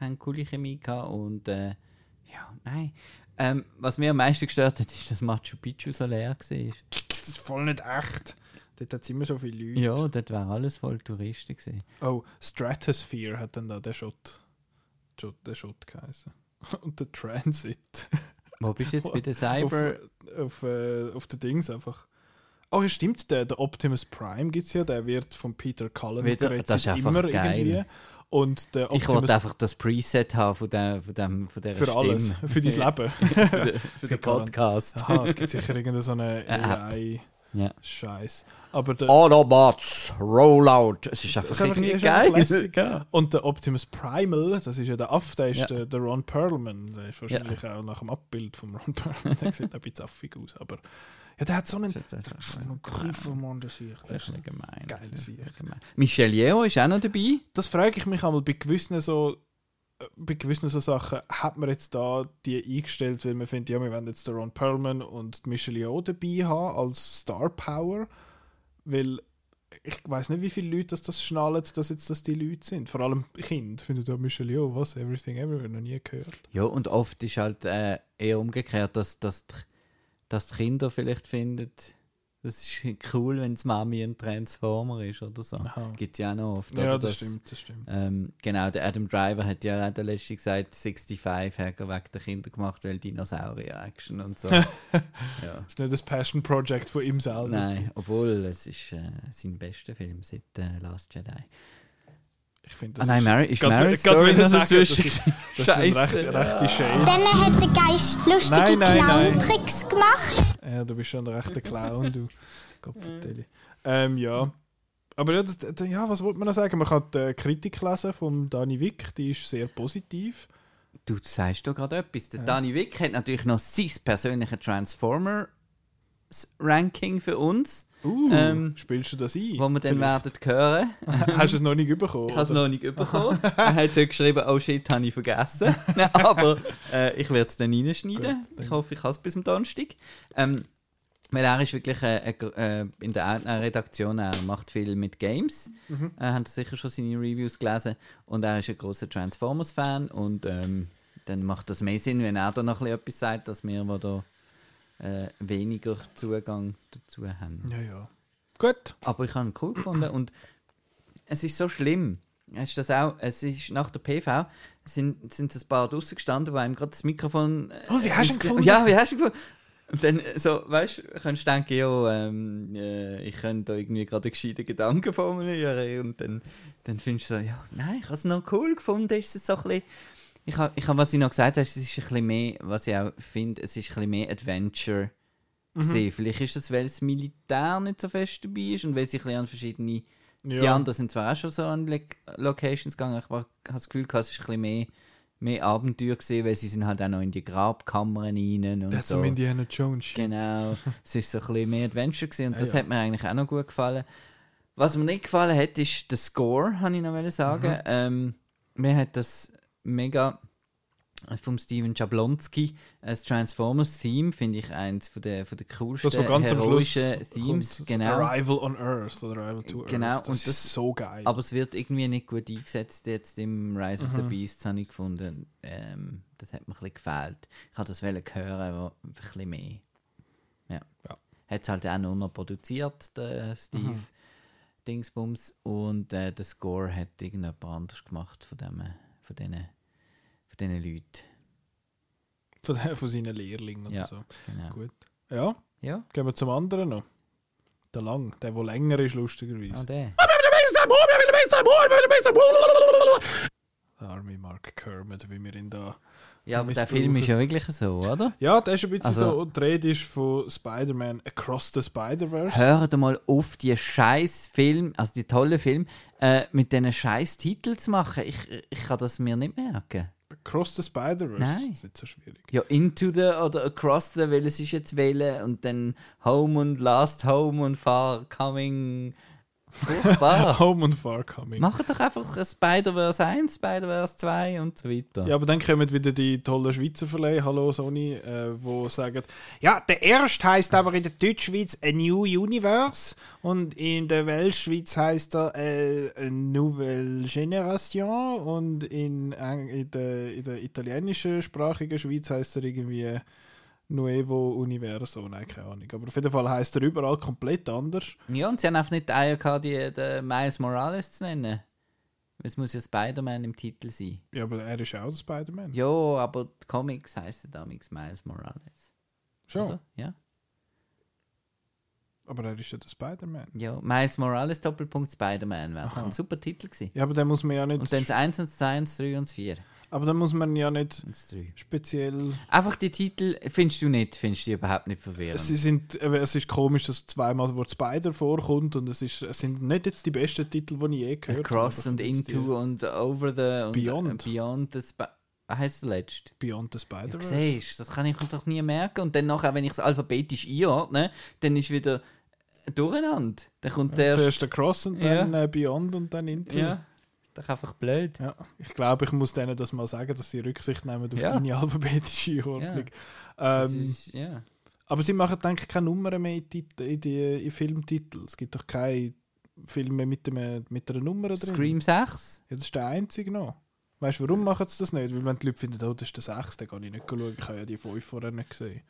haben coole Chemie gehabt und äh, ja, nein. Ähm, was mir am meisten gestört hat, ist, dass Machu Picchu so leer war. Das ist voll nicht echt. Dort hat es immer so viele Leute. Ja, dort wäre alles voll Touristen gewesen. Oh, Stratosphere hat dann da der Shot, Shot, der Shot geheißen. Und der Transit. Wo bist du jetzt bei der Cyber? Auf, auf, äh, auf den Dings einfach. Oh ja, stimmt, der, der Optimus Prime gibt es ja, der wird von Peter Cullen Wieder- geredet, das ist immer geil. irgendwie. Und der ich wollte einfach das Preset haben von, der, von, dem, von dieser für Stimme. alles, für dein Leben. für, den- für den Podcast. Aha, es gibt sicher irgendeine so eine. AI-Scheiß. Aber der, Autobots, Rollout. Es ist einfach Das ist einfach- geil. lässig. Ja. Und der Optimus Primal, das ist ja der Affe, der ist Ja. der, der Ron Perlman. Der ist wahrscheinlich auch nach dem Abbild vom Ron Perlman. Der sieht ein bisschen affig aus. Aber ja, der hat so einen. Das das ist- so einen Griffelmann, der sich. Das ist nicht gemein. Geile Das Sicht. gemein. Michelle Yeoh ist auch noch dabei. Das frage ich mich einmal bei gewissen so. äh, Bei gewissen so Sachen hat man jetzt da die eingestellt, weil man findet, ja, wir wollen jetzt Ron Perlman und Michelle Yeoh dabei haben als Star Power, weil ich weiß nicht, wie viele Leute das, das schnallen, dass jetzt das die Leute sind. Vor allem Kind. Findet da Michelle Yeoh, was? Everything Everywhere, noch nie gehört. Ja, und oft ist halt äh, eher umgekehrt, dass, dass, die, dass die Kinder vielleicht finden, das ist cool, wenn die Mami ein Transformer ist oder so. Gibt es ja auch noch oft. Ja, das Dass- stimmt, das stimmt. Ähm, genau, der Adam Driver hat ja auch der letzte gesagt, 65 hat er wegen der Kinder gemacht, weil Dinosaurier-Action und so. ja. Das ist nicht das Passion Project von ihm selber. Nein, obwohl es ist äh, sein bester Film seit äh, Last Jedi. Ich finde, Ah das nein, ist, Mary, ist grad Story noch dazwischen? das ist- das ist recht, rechte Shade. Dann hat der Geist lustige Nein, nein, nein. Clown-Tricks gemacht. Ja, du bist schon ein rechter Clown, du. Gottverdeli. ähm, ja. Aber ja, das, ja, was wollte man noch sagen? Man kann die Kritik lesen von Dani Wick, die ist sehr positiv. Du sagst doch gerade etwas. Der Danny Wick hat natürlich noch sein persönliches Transformers-Ranking für uns, Uh, Ähm, spielst du das ein? wo wir dann Vielleicht? werden hören. Hast du es noch nicht bekommen? Ich habe es noch nicht bekommen. er hat dort geschrieben, oh shit, habe ich vergessen. Aber äh, ich werde es dann reinschneiden. Gut, ich hoffe, ich habe es bis zum Donnerstag. Ähm, weil er ist wirklich äh, äh, äh, in der Outline-Redaktion, er macht viel mit Games. Mhm. Er hat sicher schon seine Reviews gelesen. Und er ist ein großer Transformers-Fan. Und ähm, dann macht das mehr Sinn, wenn er da noch ein bisschen etwas sagt, dass wir, die da äh, weniger Zugang dazu haben. Ja, ja. Gut. Aber ich habe ihn cool gefunden und es ist so schlimm. Hast das auch? Es ist nach der PV sind, sind ein paar draußen gestanden, die einem gerade das Mikrofon. äh, Oh, wie hast du ihn gefunden? Ja, wie hast du ihn gefunden? Und dann, so, weißt du, könntest du denken, ja, ähm, äh, ich könnte da irgendwie gerade einen gescheiten Gedanken formulieren. Und dann, dann findest du so, ja, nein, ich habe es noch cool gefunden. Ist es so ein bisschen. Ich habe, ich hab, was ich noch gesagt habe, es ist ein bisschen mehr, was ich auch finde, es ist ein bisschen mehr Adventure Mhm. gesehen. Vielleicht ist es, weil das Militär nicht so fest dabei ist und weil sie ein bisschen an verschiedene. Ja. Die anderen sind zwar auch schon so an Le Locations gegangen, aber ich habe das Gefühl, es ist ein bisschen mehr, mehr Abenteuer gesehen, weil sie sind halt auch noch in die Grabkammern rein und Das ist so. so Indiana Jones. shit. Genau. es ist so ein bisschen mehr Adventure gewesen und Ja, das ja. hat mir eigentlich auch noch gut gefallen. Was mir nicht gefallen hat, ist der Score, habe ich noch sagen. Mhm. Ähm, mir hat das mega äh, vom Steven Jablonski das Transformers-Theme finde ich eins von der, von der coolsten Das, was ganz heroischen Themes. Genau. Arrival on Earth oder Arrival to Genau, Earth. Das und ist das- so geil. Aber es wird irgendwie nicht gut eingesetzt jetzt im Rise of the Mhm. Beasts, habe ich gefunden. Ähm, das hat mir ein bisschen gefehlt. Ich wollte das wollen hören, aber ein bisschen mehr. Ja. Ja. Hat es halt auch nur noch produziert, der Steve Mhm. Dingsbums. Und äh, der Score hat irgendjemand anders gemacht von, dem, von diesen von diesen Leuten. von, von seinen Lehrlingen oder Ja. so. Genau. Gut. Ja, Ja, gehen wir zum anderen noch. Der lang, der, der länger ist, lustigerweise. Ah, der. Der arme Mark Kermit, wie wir ihn da. Ja, aber der. Film ist ja wirklich so, oder? Ja, der ist ein bisschen Also- so. Und die Rede ist von Spider-Man Across the Spider-Verse. Hört mal auf, die scheiß Film, also die tolle Film, äh, mit diesen scheiß Titel zu machen. Ich, ich kann das mir nicht merken. Across the Spider-Verse. Nein. Das ist nicht so schwierig. Ja, Into the oder Across the, welches ist jetzt wählen und dann Home und Last Home und Far Coming. Furchtbar. Home and Far Coming. Macht doch einfach ein Spider-Verse 1, Spider-Verse 2 und so weiter. Ja, aber dann kommen wieder die tollen Schweizer Verleihe, hallo Sony, äh, wo sagen, ja, der erste heißt aber in der Deutschschweiz A New Universe und in der Weltschweiz heißt er äh, A Nouvelle Generation und in, in, der, in der italienischen sprachigen Schweiz heißt er irgendwie Nuevo Universo, nein, keine Ahnung. Aber auf jeden Fall heißt er überall komplett anders. Ja, und sie haben einfach nicht die Eier gehabt, die, den Miles Morales zu nennen. Es muss ja Spider-Man im Titel sein. Ja, aber er ist ja auch der Spider-Man. Ja, aber die Comics heißen damals Miles Morales. Schon. Oder? Ja. Aber er ist ja der Spider-Man. ja. Miles Morales Doppelpunkt Spider-Man wäre doch ein super Titel gewesen. Ja, aber dann muss man ja nicht. Und dann das 1 und das 2 und das 3 und das 4. aber dann muss man ja nicht Und das 3. speziell. Einfach die Titel findest du nicht, findest du überhaupt nicht verwirrend. Sie sind, äh, es ist komisch, dass zweimal das Wort Spider vorkommt und es, ist, es sind nicht jetzt die besten Titel, die ich je gehört Across habe. und aber jetzt Into und Over the und Beyond. äh, Beyond the Spi Was heisst der letzte? Beyond the Ja, Spider-Verse. siehst, das kann ich mir doch nie merken. Und dann nachher, wenn ich es alphabetisch einordne, dann ist wieder durcheinander. Dann kommt Zuerst zuerst. Across und Ja. dann äh, Beyond und dann Into. Ja, doch einfach blöd. Ja, ich glaube, ich muss denen das mal sagen, dass sie Rücksicht nehmen auf Ja. deine alphabetische Einordnung. Das Ähm, ist, ja. aber sie machen, denke ich, keine Nummern mehr in, die, in, die, in Filmtitel. Es gibt doch keine Filme mit, dem, mit einer Nummer drin. Scream 6? Ja, das ist der einzige noch. Weißt du, warum machen sie das nicht? Weil wenn die Leute finden, oh, das ist der 6, dann kann ich nicht schauen. Ich habe ja die 5 vorher nicht gesehen.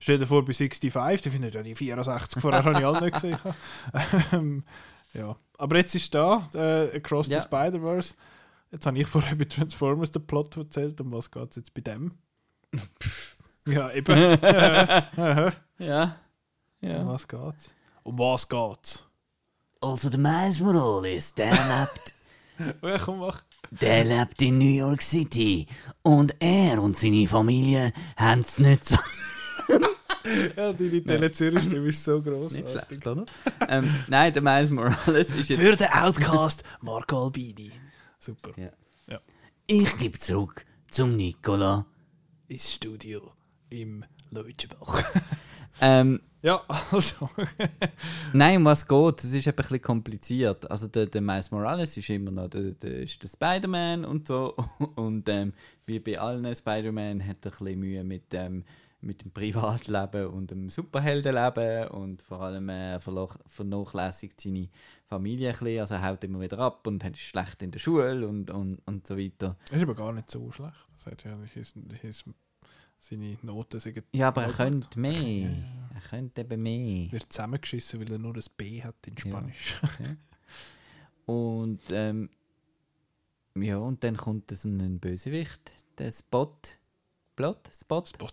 Stell dir vor, bei 65, die finden ja die 64 vorher habe ich alle nicht gesehen. ähm, ja. Aber jetzt ist da, äh, Across Ja. the Spider-Verse. Jetzt habe ich vorher bei Transformers den Plot erzählt. Um was geht es jetzt bei dem? ja, eben. Aha. Ja. um Ja. was geht's? Um was geht's? Also der Miles Morales, der lebt, Ja, komm, mach. der lebt in New York City. Und er und seine Familie haben es nicht so... Ja, deine Tele-Zürich-Stimme ist so gross. Nicht schlecht, oder? ähm, nein, der Miles Morales ist jetzt. Für den Outcast, Marco Albini. Super. Ja. Ich gebe zurück zum Nicola. Ins Studio im Leutschenbach. Ähm, ja, also. Nein, um was geht? Es ist ein bisschen kompliziert. Also der, der Miles Morales ist immer noch der, der, ist der Spider-Man und so. Und ähm, wie bei allen Spider-Man hat er ein bisschen Mühe mit dem, mit dem Privatleben und dem Superheldenleben und vor allem äh, vernachlässigt seine Familie ein bisschen. Also er haut immer wieder ab und ist schlecht in der Schule und, und, und so weiter. ist aber gar nicht so schlecht. Das ja his, his, seine Noten sind Ja, aber er könnte mehr. Er könnte eben mehr. wird zusammengeschissen, weil er nur ein B hat in Spanisch. Und ähm, ja, und dann kommt es ein Bösewicht, der Spot. Plot? Spot? Spot.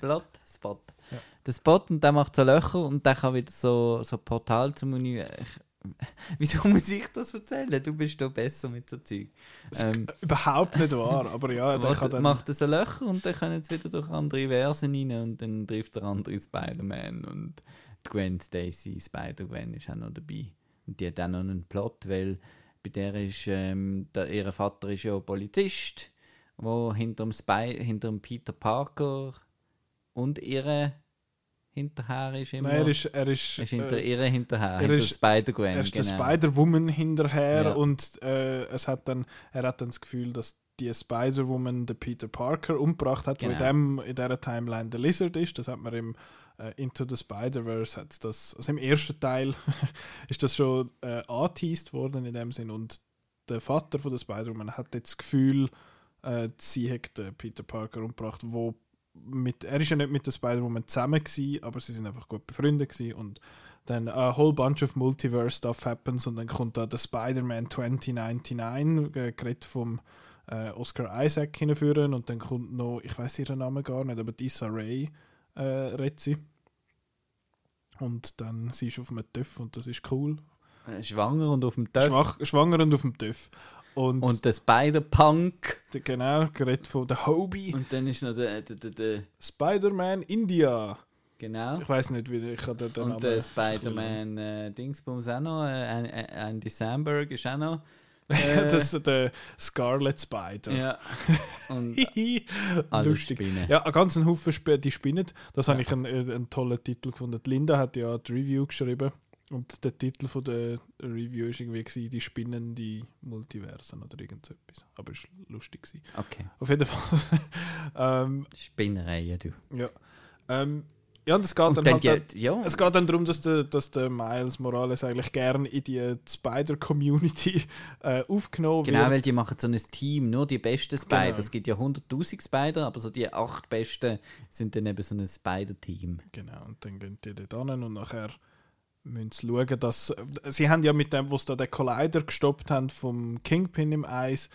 Plot? Spot. Ja. Der Spot und der macht so Löcher und der kann wieder so, so Portal zum Universum. Wieso muss ich das erzählen? Du bist da besser mit so Zeug. Ähm, Überhaupt nicht wahr, aber ja, der kann macht, dann... macht er so Löcher und dann können sie wieder durch andere Versen rein und dann trifft der andere Spider-Man und die Gwen Stacy, Spider-Gwen ist auch noch dabei. Und die hat auch noch einen Plot, weil bei der ist, ähm, der, ihr Vater ist ja Polizist, wo hinter dem, Spy, hinter dem Peter Parker und ihre hinterher ist immer. Nein, er ist, er ist, ist hinter äh, ihre hinterher, er hinter ist- Spider-Gwen. er ist der genau. Spider-Woman hinterher Ja. und äh, es hat dann, er hat dann das Gefühl, dass die Spider-Woman den Peter Parker umgebracht hat, Genau. wo in, dem, in dieser Timeline der Lizard ist. Das hat man im äh, Into the Spider-Verse, hat's das, also im ersten Teil ist das schon äh, worden in dem Sinn und der Vater von der Spider-Woman hat jetzt das Gefühl, äh, sie hat den Peter Parker umgebracht, wo mit, er ist ja nicht mit der Spider-Woman zusammen gewesen, aber sie sind einfach gut befreundet gewesen und dann a whole bunch of Multiverse Stuff happens und dann kommt da der Spider-Man 2099, äh, geredet vom äh, Oscar Isaac hinführen und dann kommt noch, ich weiß ihren Namen gar nicht, aber Issa Rae äh, redet sie. Und dann sie ist auf einem TÜV und das ist cool. Äh, Schwanger und auf dem Töpf. Schwach, schwanger und auf dem TÜV. Und, Und der Spider-Punk. der- genau, geredet von der Hobie. Und dann ist noch der, der, der, der Spider-Man India. genau. Ich weiß nicht, wie ich habe den Namen. Und der Spider-Man äh, Dingsbums auch noch. Äh, Andy Samberg ist auch noch. Äh, das ist der Scarlet Spider. ja. Und Lustig. Spinnen. Ja, ein ganzen Haufen Sp die spinnen. Das habe ich einen, äh, einen tollen Titel gefunden. Die Linda hat ja die Review geschrieben. Und der Titel von der Review war irgendwie gewesen, die spinnende Multiversen oder irgend so etwas. Aber es war lustig. Gewesen. Okay. Auf jeden Fall. ähm, Spinnereien, du. ja. Ähm, ja, und es geht Und dann, dann, halt die, ja, Es geht dann darum, dass der, dass der Miles Morales eigentlich gerne in die Spider-Community äh, aufgenommen Genau, wird. weil die machen so ein Team, nur die besten Spider. Genau. Es gibt ja 100.000 Spider, aber so die acht besten sind dann eben so ein Spider-Team. Genau, und dann gehen die dort hin und nachher müssen schauen, dass... Sie haben ja mit dem, was da den Collider gestoppt haben vom Kingpin im Eis,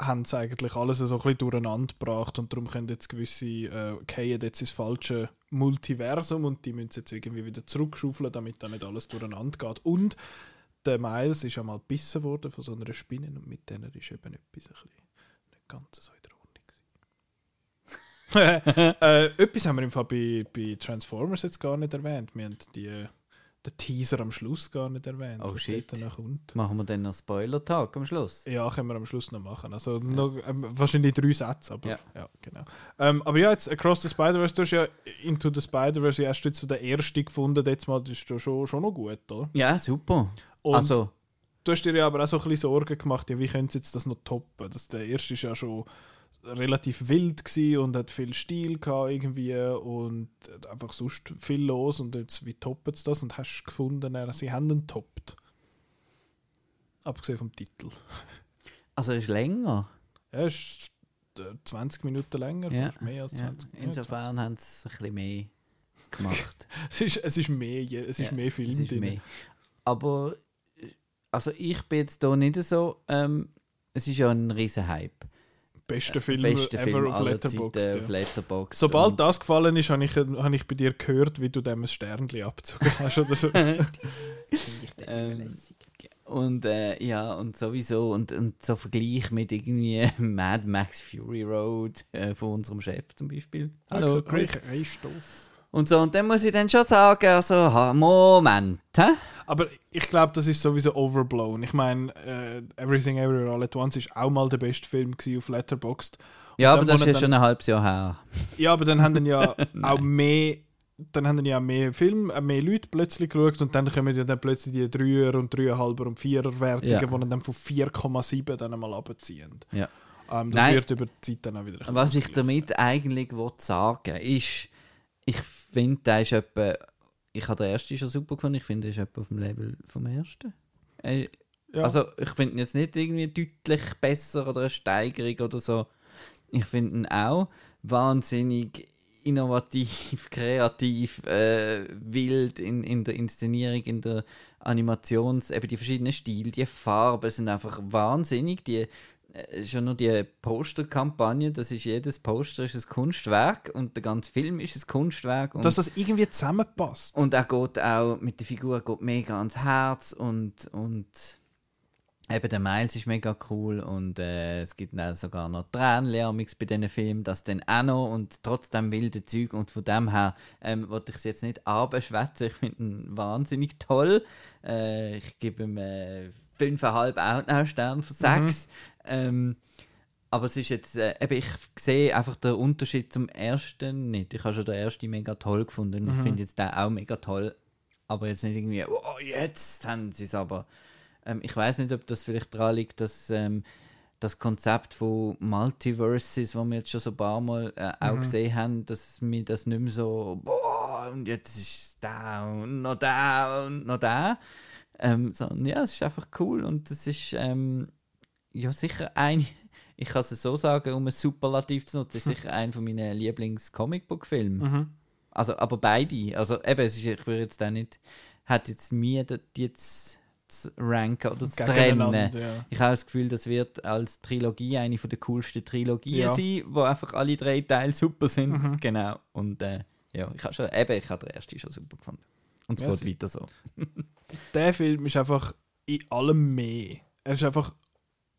haben sie eigentlich alles so ein bisschen durcheinander gebracht und darum können jetzt gewisse äh, jetzt ins falsche Multiversum und die müssen jetzt irgendwie wieder zurückschaufeln, damit da nicht alles durcheinander geht. Und der Miles ist mal gebissen worden von so einer Spinne und mit denen ist eben etwas ein bisschen nicht ganz so in der Ordnung äh, etwas haben wir im Fall bei, bei Transformers jetzt gar nicht erwähnt. Wir haben die, den Teaser am Schluss gar nicht erwähnt. Oh, was shit. Machen wir dann noch Spoiler-Tag am Schluss? Ja, können wir am Schluss noch machen. Also noch, ähm, wahrscheinlich drei Sätze, aber ja, Ja. genau. Ähm, aber ja, jetzt Across the Spider-Verse, du hast ja Into the Spider-Verse ja erst jetzt so den ersten gefunden, jetzt mal, das ist ja schon, schon noch gut, oder? Ja, super. Und also, du hast dir ja aber auch so ein bisschen Sorgen gemacht, ja, wie können sie jetzt das noch toppen? Das, der erste ist ja schon relativ wild gsi und hat viel Stil gehabt irgendwie und einfach sonst viel los und jetzt, wie toppen sie das? Und hast du gefunden, äh, sie haben ihn toppt. Abgesehen vom Titel. also ist länger. Ja, ist äh, 20 Minuten länger, Ja, mehr als Ja. 20 Minuten. Insofern haben sie ein bisschen mehr gemacht. Es ist, es ist mehr, es ist Ja, mehr Film Es ist drin. mehr. Aber äh, also ich bin jetzt hier nicht so. Ähm, es ist ja ein riesen Hype. Bester Film Beste ever Film auf Letterboxd. Ja. Letterboxd. Sobald Und- das gefallen ist, habe ich, habe ich bei dir gehört, wie du dem ein Sternchen abgezogen hast oder so. Ähm, und äh, ja, und sowieso, und, und so Vergleich mit irgendwie Mad Max Fury Road äh, von unserem Chef zum Beispiel. Hallo, Chris. Stoff. Und so, und dann muss ich dann schon sagen, also, Moment, hä? Aber ich glaube, das ist sowieso overblown. Ich meine, äh, Everything Everywhere All at Once ist auch mal der beste Film auf Letterboxd. Ja, dann, aber das ist ja schon ein halbes Jahr her. Ja, aber dann haben dann ja auch mehr, dann haben dann ja mehr Film, äh, mehr Leute plötzlich geschaut und dann kommen ja dann plötzlich die Dreier und Dreieinhalber und Vierer Wertungen, Ja. die dann von 4,7 dann einmal abziehen. Ja. Ähm, das Nein. wird über die Zeit dann auch wieder Was ich damit eigentlich will sagen ist, ich finde, der ist etwa, ich habe den ersten schon super gefunden, ich finde, der ist etwa auf dem Level vom ersten. Äh, Ja. Also, ich finde ihn jetzt nicht irgendwie deutlich besser oder eine Steigerung oder so. Ich finde ihn auch wahnsinnig innovativ, kreativ, äh, wild in, in der Inszenierung, in der Animations-, eben die verschiedenen Stile, die Farben sind einfach wahnsinnig. Die, schon nur die Posterkampagne, das ist jedes Poster ist ein Kunstwerk und der ganze Film ist ein Kunstwerk. Und Dass das irgendwie zusammenpasst. und er geht auch mit der Figur geht mega ans Herz und, und eben der Miles ist mega cool und äh, es gibt dann sogar noch Tränenlärmix bei diesen Filmen, das dann auch noch und trotzdem wilde Zeug und von dem her ähm, wollte ich es jetzt nicht abschwätzen, ich finde ihn wahnsinnig toll. Äh, ich gebe ihm äh, 5,5 Outnow-Sterne von 6. Ähm, aber es ist jetzt, äh, eben, ich sehe einfach den Unterschied zum ersten nicht. Ich habe schon den ersten mega toll gefunden und ich finde jetzt den auch mega toll. Aber jetzt nicht irgendwie, oh, jetzt haben sie es aber. Ähm, ich weiß nicht, ob das vielleicht daran liegt, dass ähm, das Konzept von Multiverses, das wir jetzt schon so ein paar Mal äh, auch gesehen haben, dass mir das nicht mehr so, boah, und jetzt ist da und noch da und noch da. Ähm, sondern ja, es ist einfach cool und es ist ähm, ja sicher ein, ich kann es so sagen, um ein Superlativ zu nutzen, ist sicher ein von meinen Lieblings-Comicbook-Filmen. Mhm. Also, aber beide. Also eben, es ist, ich würde jetzt auch nicht, hat jetzt mir jetzt zu ranken oder zu trennen. Ja. Ich habe das Gefühl, das wird als Trilogie eine von der coolsten Trilogien Ja. sein, wo einfach alle drei Teile super sind. Genau. Und äh, ja, ich habe schon, eben, ich habe den ersten schon super gefunden. Und es Ja, geht weiter so. der Film ist einfach in allem mehr. Er ist einfach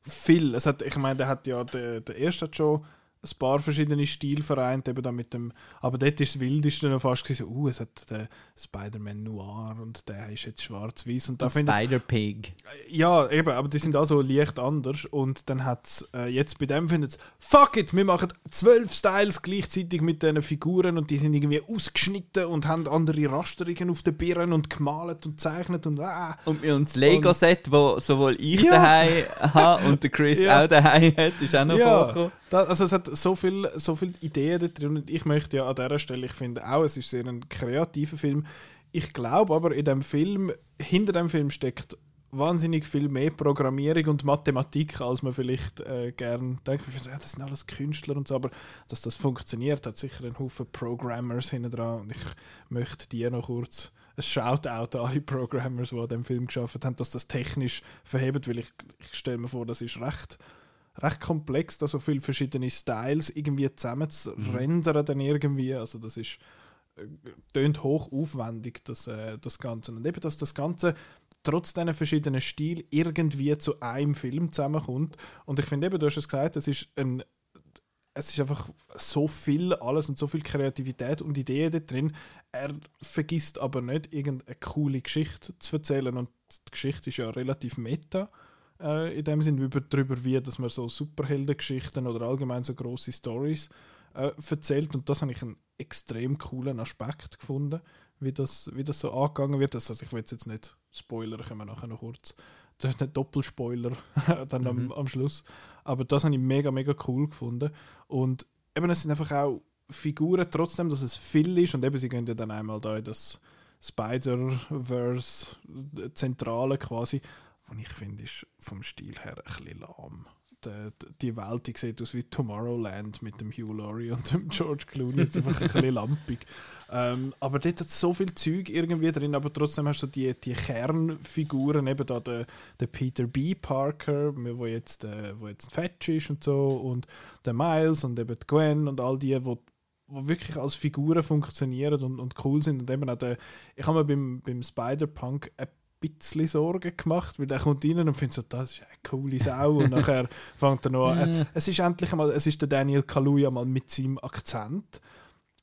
viel. Es hat, ich meine, der hat ja, der, der erste hat schon ein paar verschiedene Stile vereint, eben da mit dem, aber dort ist das Wildeste noch fast gewesen, uh, es hat den Spider-Man Noir und der ist jetzt schwarz-weiß und da Und finde Spider-Pig. ja, eben, aber die sind also leicht anders und dann hat es äh, jetzt bei dem findet fuck it, wir machen zwölf Styles gleichzeitig mit diesen Figuren und die sind irgendwie ausgeschnitten und haben andere Rasterungen auf den Birnen und gemalt und zeichnet und ah. Und wir uns Lego-Set, wo sowohl ich Ja. daheim habe und der Chris Ja. auch daheim hat, ist auch noch Ja, vorgekommen. Da, also es hat so viel, so viel Ideen da drin und ich möchte ja an dieser Stelle, ich finde auch, es ist sehr ein kreativer Film. Ich glaube aber, in dem Film, hinter dem Film steckt wahnsinnig viel mehr Programmierung und Mathematik, als man vielleicht äh, gern denkt. Ja, das sind alles Künstler und so, aber dass das funktioniert, hat sicher einen Haufen Programmers hinten dran und ich möchte die noch kurz ein Shoutout an alle Programmers, die an dem Film geschafft haben, dass das technisch verhebt, weil ich, ich stelle mir vor, das ist recht recht komplex, da so viele verschiedene Styles irgendwie zusammen zu rendern dann irgendwie, also das ist äh, tönt hoch aufwendig, das, äh, das Ganze. Und eben, dass das Ganze trotz diesen verschiedenen Stil irgendwie zu einem Film zusammenkommt. Und ich finde eben, du hast es gesagt, es ist ein es ist einfach so viel alles und so viel Kreativität und Ideen da drin. Er vergisst aber nicht, irgendeine coole Geschichte zu erzählen. Und die Geschichte ist ja relativ meta äh, in dem Sinn über, darüber, wie dass man so Superheldengeschichten oder allgemein so große Stories äh, erzählt. Und das habe ich einen extrem coolen Aspekt gefunden, wie das, wie das so angegangen wird. Also ich will jetzt nicht spoilern, können wir nachher noch kurz. Das ist nicht Doppelspoiler dann am, am Schluss. Aber das habe ich mega, mega cool gefunden. Und eben, es sind einfach auch Figuren, trotzdem, dass es viel ist. Und eben, sie gehen ja dann einmal da in das Spider-Verse äh, Zentrale quasi, was ich finde, ist vom Stil her ein bisschen lahm. Die, die Welt die sieht aus wie Tomorrowland mit dem Hugh Laurie und dem George Clooney. Das ist einfach ein bisschen lampig. Ähm, aber dort hat so viel Zeug irgendwie drin, aber trotzdem hast du die, die Kernfiguren, eben da der, der Peter B. Parker, wo jetzt, äh, wo jetzt Fetch ist und so, und der Miles und eben die Gwen und all die, wo, wo wirklich als Figuren funktionieren und, und cool sind. Und eben auch der, ich habe mir beim, beim Spider-Punk ein bisschen Sorgen gemacht, weil der kommt rein und findet so, das ist eine coole Sau und nachher fängt er noch an. Es ist endlich mal, es ist der Daniel Kaluuya mal mit seinem Akzent.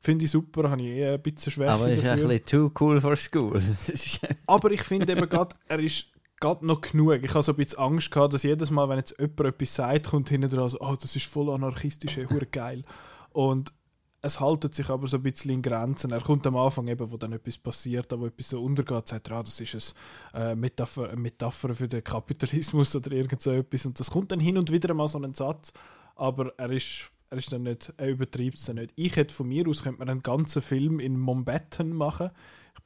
Finde ich super, habe ich eh ein bisschen Schwäche Aber ist ein dafür. bisschen too cool for school. Aber ich finde eben gerade, er ist gerade noch genug. Ich habe so ein bisschen Angst gehabt, dass jedes Mal, wenn jetzt jemand etwas sagt, kommt hinten dran so, oh, das ist voll anarchistisch, ey, geil. Und es haltet sich aber so ein bisschen in Grenzen. Er kommt am Anfang eben, wo dann etwas passiert, wo etwas so untergeht, sagt er, ah, das ist ein, äh, Metapher, eine Metapher für den Kapitalismus oder irgend so etwas. Und das kommt dann hin und wieder mal so ein Satz, aber er ist, er ist dann nicht, er übertreibt es dann nicht. Ich hätte von mir aus, könnte man einen ganzen Film in Mumbai machen.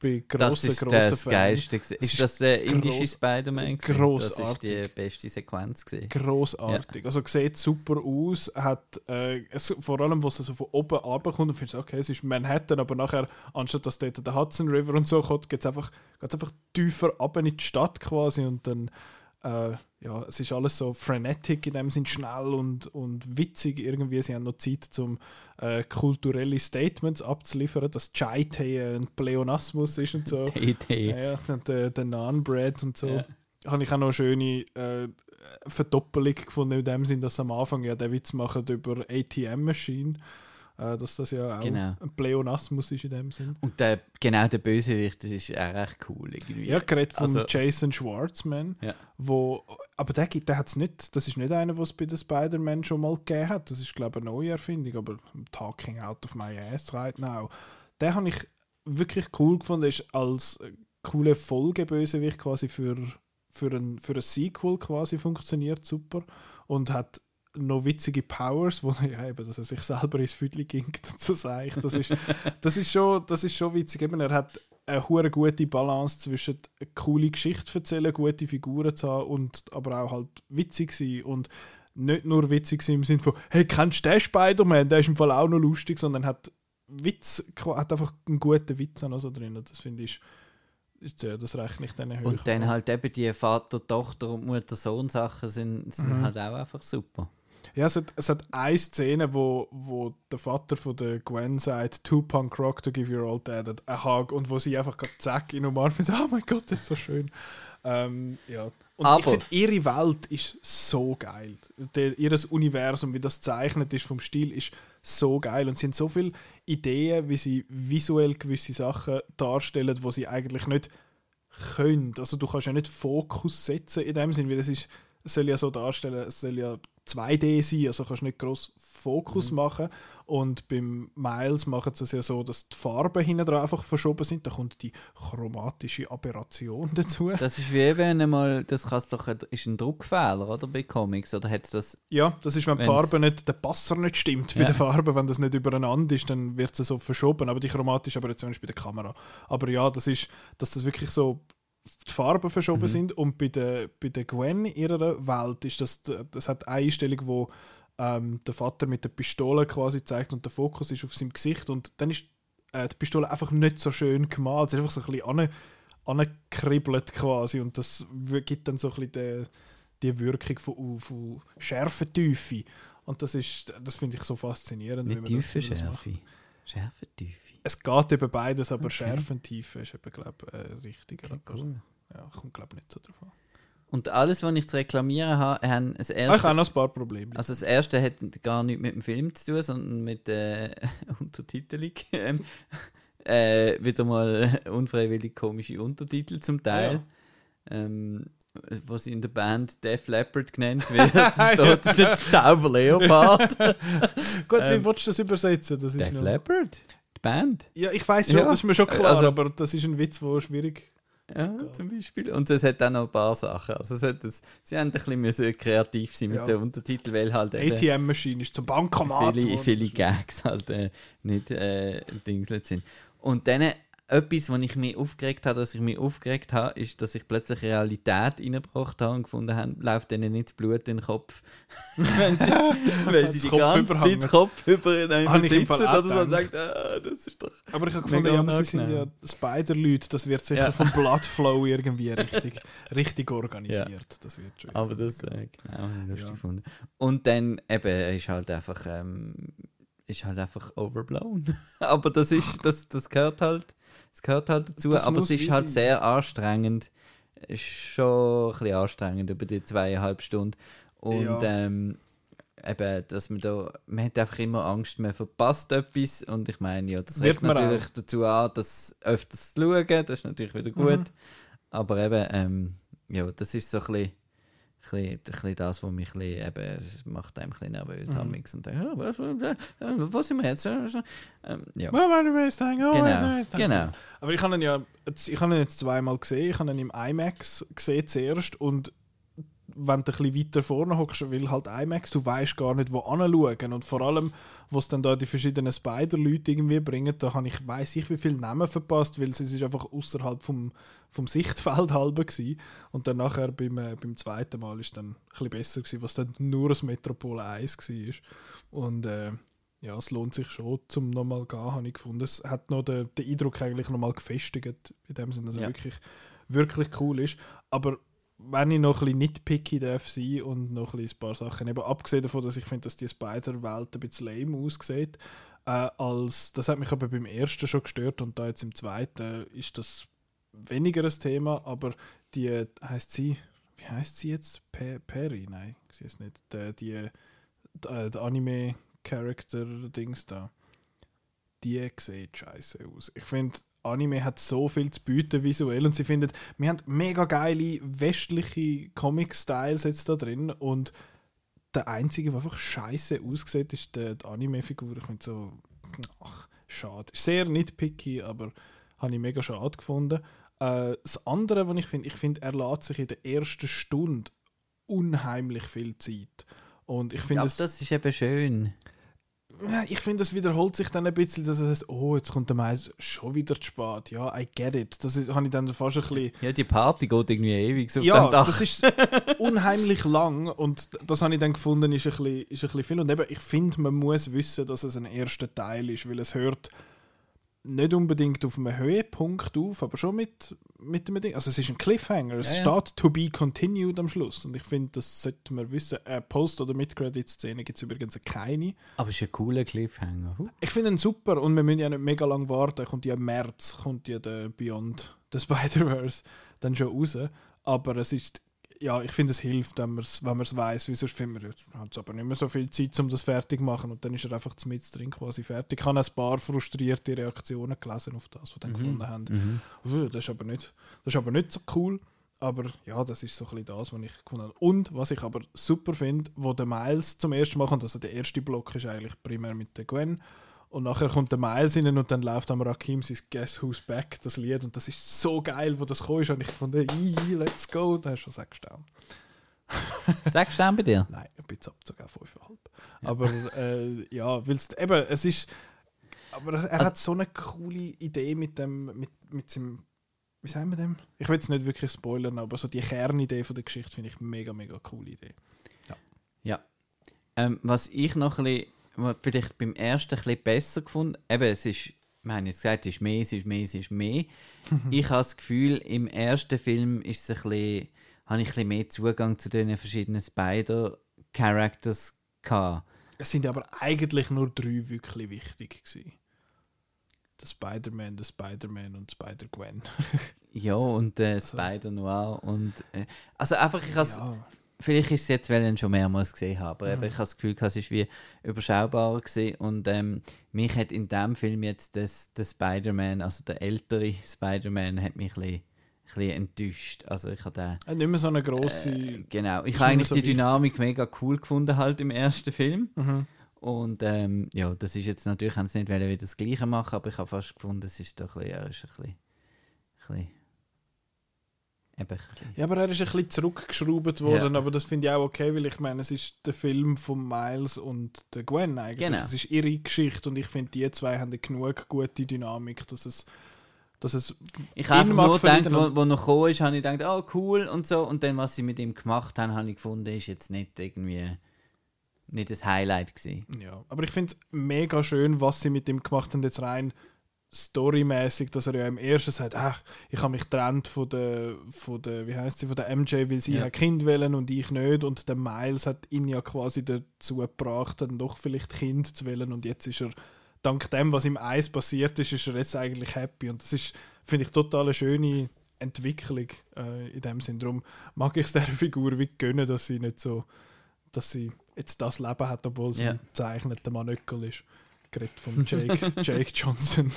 Bin Das grosser, ist grosser das Fan. Geilste. Ist ist das der indische gross- Spider-Man? grossartig. Das ist die beste Sequenz. Gewesen. Grossartig. Also sieht super aus. Hat, äh, es, vor allem, wo es so von oben runterkommt und findest, okay, es ist Manhattan, aber nachher, anstatt dass dort der Hudson River und so kommt, geht es einfach, geht's einfach tiefer ab in die Stadt quasi und dann, äh, ja, es ist alles so frenetic in dem Sinn, schnell und, und witzig irgendwie. Sie haben noch Zeit, um äh, kulturelle Statements abzuliefern, dass Chai-Tee ein Pleonasmus ist und so. Die Idee. Ja, und der, der Naan-Bread und so. Ja. Habe ich auch noch eine schöne äh, Verdoppelung gefunden, in dem Sinn, dass sie am Anfang ja den Witz machen über ATM-Machine. Äh, dass das ja auch Genau. ein Pleonasmus ist in dem Sinn. Und der, genau der Bösewicht, das ist auch recht cool. Irgendwie. Ja, geredet von Also- Jason Schwartzman, Ja. wo, aber der, gibt- der hat's nicht, das ist nicht einer, was es bei den Spider-Man schon mal gegeben hat. Das ist, glaube ich, eine neue Erfindung, aber Talking Out of My Ass right now. Den habe ich wirklich cool gefunden, ist als coole Folgebösewicht quasi für, für, ein, für ein Sequel quasi funktioniert super und hat noch witzige Powers, wo ja, eben, dass er sich selber ins Viertel gingt und so ich. Das ist, das ist schon, das ist schon witzig. Eben, er hat eine hure gute Balance zwischen eine coole Geschichte erzählen, gute Figuren zu haben und aber auch halt witzig sein und nicht nur witzig sein im Sinne von hey, kennst du den Spider-Man? Der ist im Fall auch noch lustig, sondern hat Witz, hat einfach einen guten Witz noch so drin. Das finde ich, ja, das rechne ich dann hoch. Und dann halt eben die Vater, Tochter und Mutter-Sohn-Sachen sind, sind Mhm. halt auch einfach super. Ja, es hat, es hat eine Szene, wo, wo der Vater von der Gwen sagt, Two Punk Rock to give your old dad a hug und wo sie einfach gerade zack in umarmt und sagt, oh mein Gott, das ist so schön. Ähm, ja. Und Aber- ich finde, ihre Welt ist so geil. Der, ihr Universum, wie das gezeichnet ist vom Stil, ist so geil. Und es sind so viele Ideen, wie sie visuell gewisse Sachen darstellen, wo sie eigentlich nicht können. Also du kannst ja nicht Fokus setzen in dem Sinn, weil es ist, es soll ja so darstellen, es soll ja 2D sein, also kannst nicht groß Fokus machen. Und beim Miles machen sie es ja so, dass die Farben hinten dran einfach verschoben sind. Da kommt die chromatische Aberration dazu. Das ist wie eben einmal, das kann's doch, ist ein Druckfehler, oder, bei Comics, oder hat das, Ja, das ist, wenn die Farbe nicht, der Passer nicht stimmt bei Ja. der Farbe, wenn das nicht übereinander ist, dann wird es so verschoben. Aber die chromatische Aberration ist bei der Kamera. Aber ja, das ist, dass das wirklich so die Farben verschoben sind und bei der, bei der Gwen in ihrer Welt ist das, das hat eine Einstellung, wo ähm, der Vater mit der Pistole quasi zeigt und der Fokus ist auf seinem Gesicht und dann ist äh, die Pistole einfach nicht so schön gemalt, es ist einfach so ein bisschen angekribbelt quasi und das gibt dann so ein bisschen die, die Wirkung von, von Schärfentiefe und das ist, das finde ich so faszinierend. nicht wie man Tiefe, Tiefe. Es geht eben beides, aber Okay. Schärfentiefe ist eben, glaube ich, äh, richtiger. Okay, cool. Ja, kommt, glaube ich, nicht so davon. Und alles, was ich zu reklamieren habe, haben das Ah, ich erste, habe noch ein paar Probleme. also das erste hat gar nichts mit dem Film zu tun, sondern mit der Untertitelung. Ähm, äh, wieder mal unfreiwillig komische Untertitel zum Teil. Ähm, wo sie in der Band Def Leppard genannt wird. Steht der Tauber Leopard. Gut, ähm, wie willst du das übersetzen? Das Def Leppard? Band? Ja, ich weiß schon, Ja. das ist mir schon klar, Also- aber das ist ein Witz, der schwierig Ja, zum Beispiel. Und es hat auch noch ein paar Sachen. Also es hat das, sie haben ein bisschen müssen kreativ sein mit Ja. den Untertiteln, weil halt ATM-Maschine ist zum Bankomat. viele, viele Gags halt äh, nicht äh, sind. Und dann etwas, was ich mich aufgeregt habe, dass ich mich aufgeregt habe, ist, dass ich plötzlich Realität reingebracht habe und gefunden habe, läuft denen nicht das Blut in den Kopf. wenn sie, wenn sie die Kopf ganze überhangen. Zeit den Kopf über sitzen oder so und denkt, ah, das ist doch... Aber ich habe gefunden, ja, sie sind ja. Spider-Leute, das wird sicher Ja. vom Bloodflow irgendwie richtig, richtig organisiert. Das wird schon. Aber das, äh, genau, habe ich lustig Ja. gefunden. Und dann eben ist halt einfach, ähm, ist halt einfach overblown. aber das ist, das, das gehört halt, das gehört halt dazu. Das aber es ist halt sein. sehr anstrengend. Ist schon ein bisschen anstrengend über die zweieinhalb Stunden. Und Ja. ähm, eben, dass man da, man hat einfach immer Angst, man verpasst etwas. Und ich meine, ja, das regt natürlich dazu an, das öfters zu schauen. Das ist natürlich wieder gut. Mhm. Aber eben, ähm, ja, das ist so ein bisschen, ein bisschen, das, was mich ein bisschen, eben, macht einem ein bisschen nervös Mhm. mhm. und denkt, oh, was, wo sind wir jetzt? Ähm, ja, Tango, genau, genau. Aber ich habe ihn ja ich habe ihn jetzt zweimal gesehen. Ich habe ihn im IMAX gesehen zuerst und wenn du ein bisschen weiter vorne hockst, weil halt IMAX, du weißt gar nicht, wo anschauen. Und vor allem, was dann da die verschiedenen Spider-Leute irgendwie bringen, da habe ich, weiß ich, wie viele Namen verpasst, weil es ist einfach außerhalb vom, vom Sichtfeld halber gewesen. Und dann nachher beim, äh, beim zweiten Mal ist dann ein bisschen besser gewesen, was dann nur das Metropol 1 war. Und äh, ja, es lohnt sich schon, zum nochmal gehen, habe ich gefunden. Es hat noch den, den Eindruck eigentlich nochmal gefestigt, in dem Sinne, dass Ja. er wirklich, wirklich cool ist. Aber wenn ich noch ein bisschen nitpicky darf sein und noch ein, ein paar Sachen, eben abgesehen davon, dass ich finde, dass die Spider-Welt ein bisschen lame aussieht, äh, als, das hat mich aber beim ersten schon gestört und da jetzt im zweiten ist das weniger ein Thema, aber die, heißt sie, wie heißt sie jetzt? Pe Perry? Nein, sie ist nicht. Die, die, die, äh, der Anime-Character-Dings da. Die sieht scheiße aus. Ich finde, Anime hat so viel zu bieten visuell und sie findet, wir haben mega geile westliche Comic-Styles jetzt da drin und der einzige, der einfach scheiße aussieht, ist die, die Anime-Figur. Ich finde so, ach, schade. Ist sehr nitpicky, aber habe ich mega schade gefunden. Äh, das andere, was ich finde, ich finde, er lässt sich in der ersten Stunde unheimlich viel Zeit. Und ich finde das ist eben schön. Ja, ich finde, es wiederholt sich dann ein bisschen, dass es heißt, oh, jetzt kommt der Mais schon wieder zu spät. Ja, I get it. Das ist- habe ich dann fast ein bisschen Ja, die Party geht irgendwie ewig so ja, das ist unheimlich lang und das habe ich dann gefunden, ist ein bisschen, ist ein bisschen viel. Und eben, ich finde, man muss wissen, dass es ein erster Teil ist, weil es hört nicht unbedingt auf einem Höhepunkt auf, aber schon mit, mit dem Ding. Also es ist ein Cliffhanger. Es Ja, ja. steht to be continued am Schluss. Und ich finde, das sollte man wissen. Äh, Post- oder Mid-Credit-Szene gibt es übrigens keine. Aber es ist ein cooler Cliffhanger. Huh. Ich finde ihn super und wir müssen ja nicht mega lang warten. Kommt ja im März, kommt ja der Beyond the Spider-Verse dann schon raus. Aber es ist, ja, ich finde, es hilft, wenn man es wenn man's weiss, weil sonst finden wir, hat es aber nicht mehr so viel Zeit, um das fertig zu machen. Und dann ist er einfach mit drin quasi fertig. Ich habe ein paar frustrierte Reaktionen gelesen auf das, was sie dann gefunden haben. Mhm. Das ist aber nicht, das ist aber nicht so cool. Aber ja, das ist so ein bisschen das, was ich gefunden habe. Und was ich aber super finde, wo der Miles zum ersten Mal kommt, also der erste Block ist eigentlich primär mit der Gwen. Und nachher kommt der Miles rein und dann läuft am Rakim sein Guess Who's Back, das Lied. Und das ist so geil, wo das kam. Und ich fand, "Ii, let's go. Da hast du schon sechs Sterne. Du auch bei dir? Nein, ein bisschen Abzug auf 5,5. Aber äh, ja, weil es eben, es ist. Aber er Also- hat so eine coole Idee mit dem, mit, mit seinem. Wie sagen wir dem? Ich will jetzt nicht wirklich spoilern, aber so die Kernidee von der Geschichte finde ich mega, mega coole Idee. Ja. Ähm, was ich noch ein bisschen, was vielleicht beim ersten ein bisschen besser gefunden eben, es ist, wir haben jetzt gesagt, es ist mehr, es ist mehr, es ist mehr. ich habe das Gefühl, im ersten Film ist es ein bisschen, habe ich ein bisschen mehr Zugang zu den verschiedenen Spider-Characters gehabt. Es sind aber eigentlich nur drei wirklich wichtig gewesen. Der Spider-Man, der Spider-Man und Spider-Gwen. Ja, und äh, Spider-Noir und... Äh, also einfach, ich has, Ja. Vielleicht ist es jetzt, weil ich ihn schon mehrmals gesehen habe, aber eben, ich habe das Gefühl, es ist wie überschaubarer gewesen. und ähm, mich hat in dem Film jetzt das, der Spider-Man, also der ältere Spider-Man, hat mich ein bisschen, ein bisschen enttäuscht. Also ich habe den, Er hat nicht mehr so eine grosse. äh, genau, ich habe eigentlich so die wichtig. Dynamik mega cool gefunden halt im ersten Film Mhm. und ähm, ja, das ist jetzt natürlich, haben sie nicht wieder das Gleiche machen, aber ich habe fast gefunden, es ist doch ein bisschen, ja, ist ein bisschen, ein bisschen eben Ja, aber er ist ein bisschen zurückgeschraubt worden, aber das finde ich auch okay, weil ich meine, es ist der Film von Miles und der Gwen eigentlich. Genau. Es ist ihre Geschichte und ich finde, die zwei haben genug gute Dynamik, dass es, dass es Ich habe nur gedacht, wo, wo noch gekommen ist, habe ich gedacht, oh cool und so. Und dann, was sie mit ihm gemacht haben, habe ich gefunden, ist jetzt nicht irgendwie nicht das Highlight gewesen. Ja, aber ich finde es mega schön, was sie mit ihm gemacht haben, jetzt rein storymäßig, dass er ja im ersten sagt, ach, ich habe mich getrennt von der, von der, wie heißt sie, von der MJ, weil sie Ja. ein Kind wählen und ich nicht und der Miles hat ihn ja quasi dazu gebracht, dann doch vielleicht Kind zu wählen und jetzt ist er, dank dem, was im Eis passiert ist, ist er jetzt eigentlich happy und das ist, finde ich, total eine schöne Entwicklung äh, in dem Sinn. Darum mag ich es der Figur wie gönnen, dass sie nicht so, dass sie jetzt das Leben hat, obwohl sie Ja. ein gezeichneter Manöckel ist. Geredet von Jake, Jake Johnson.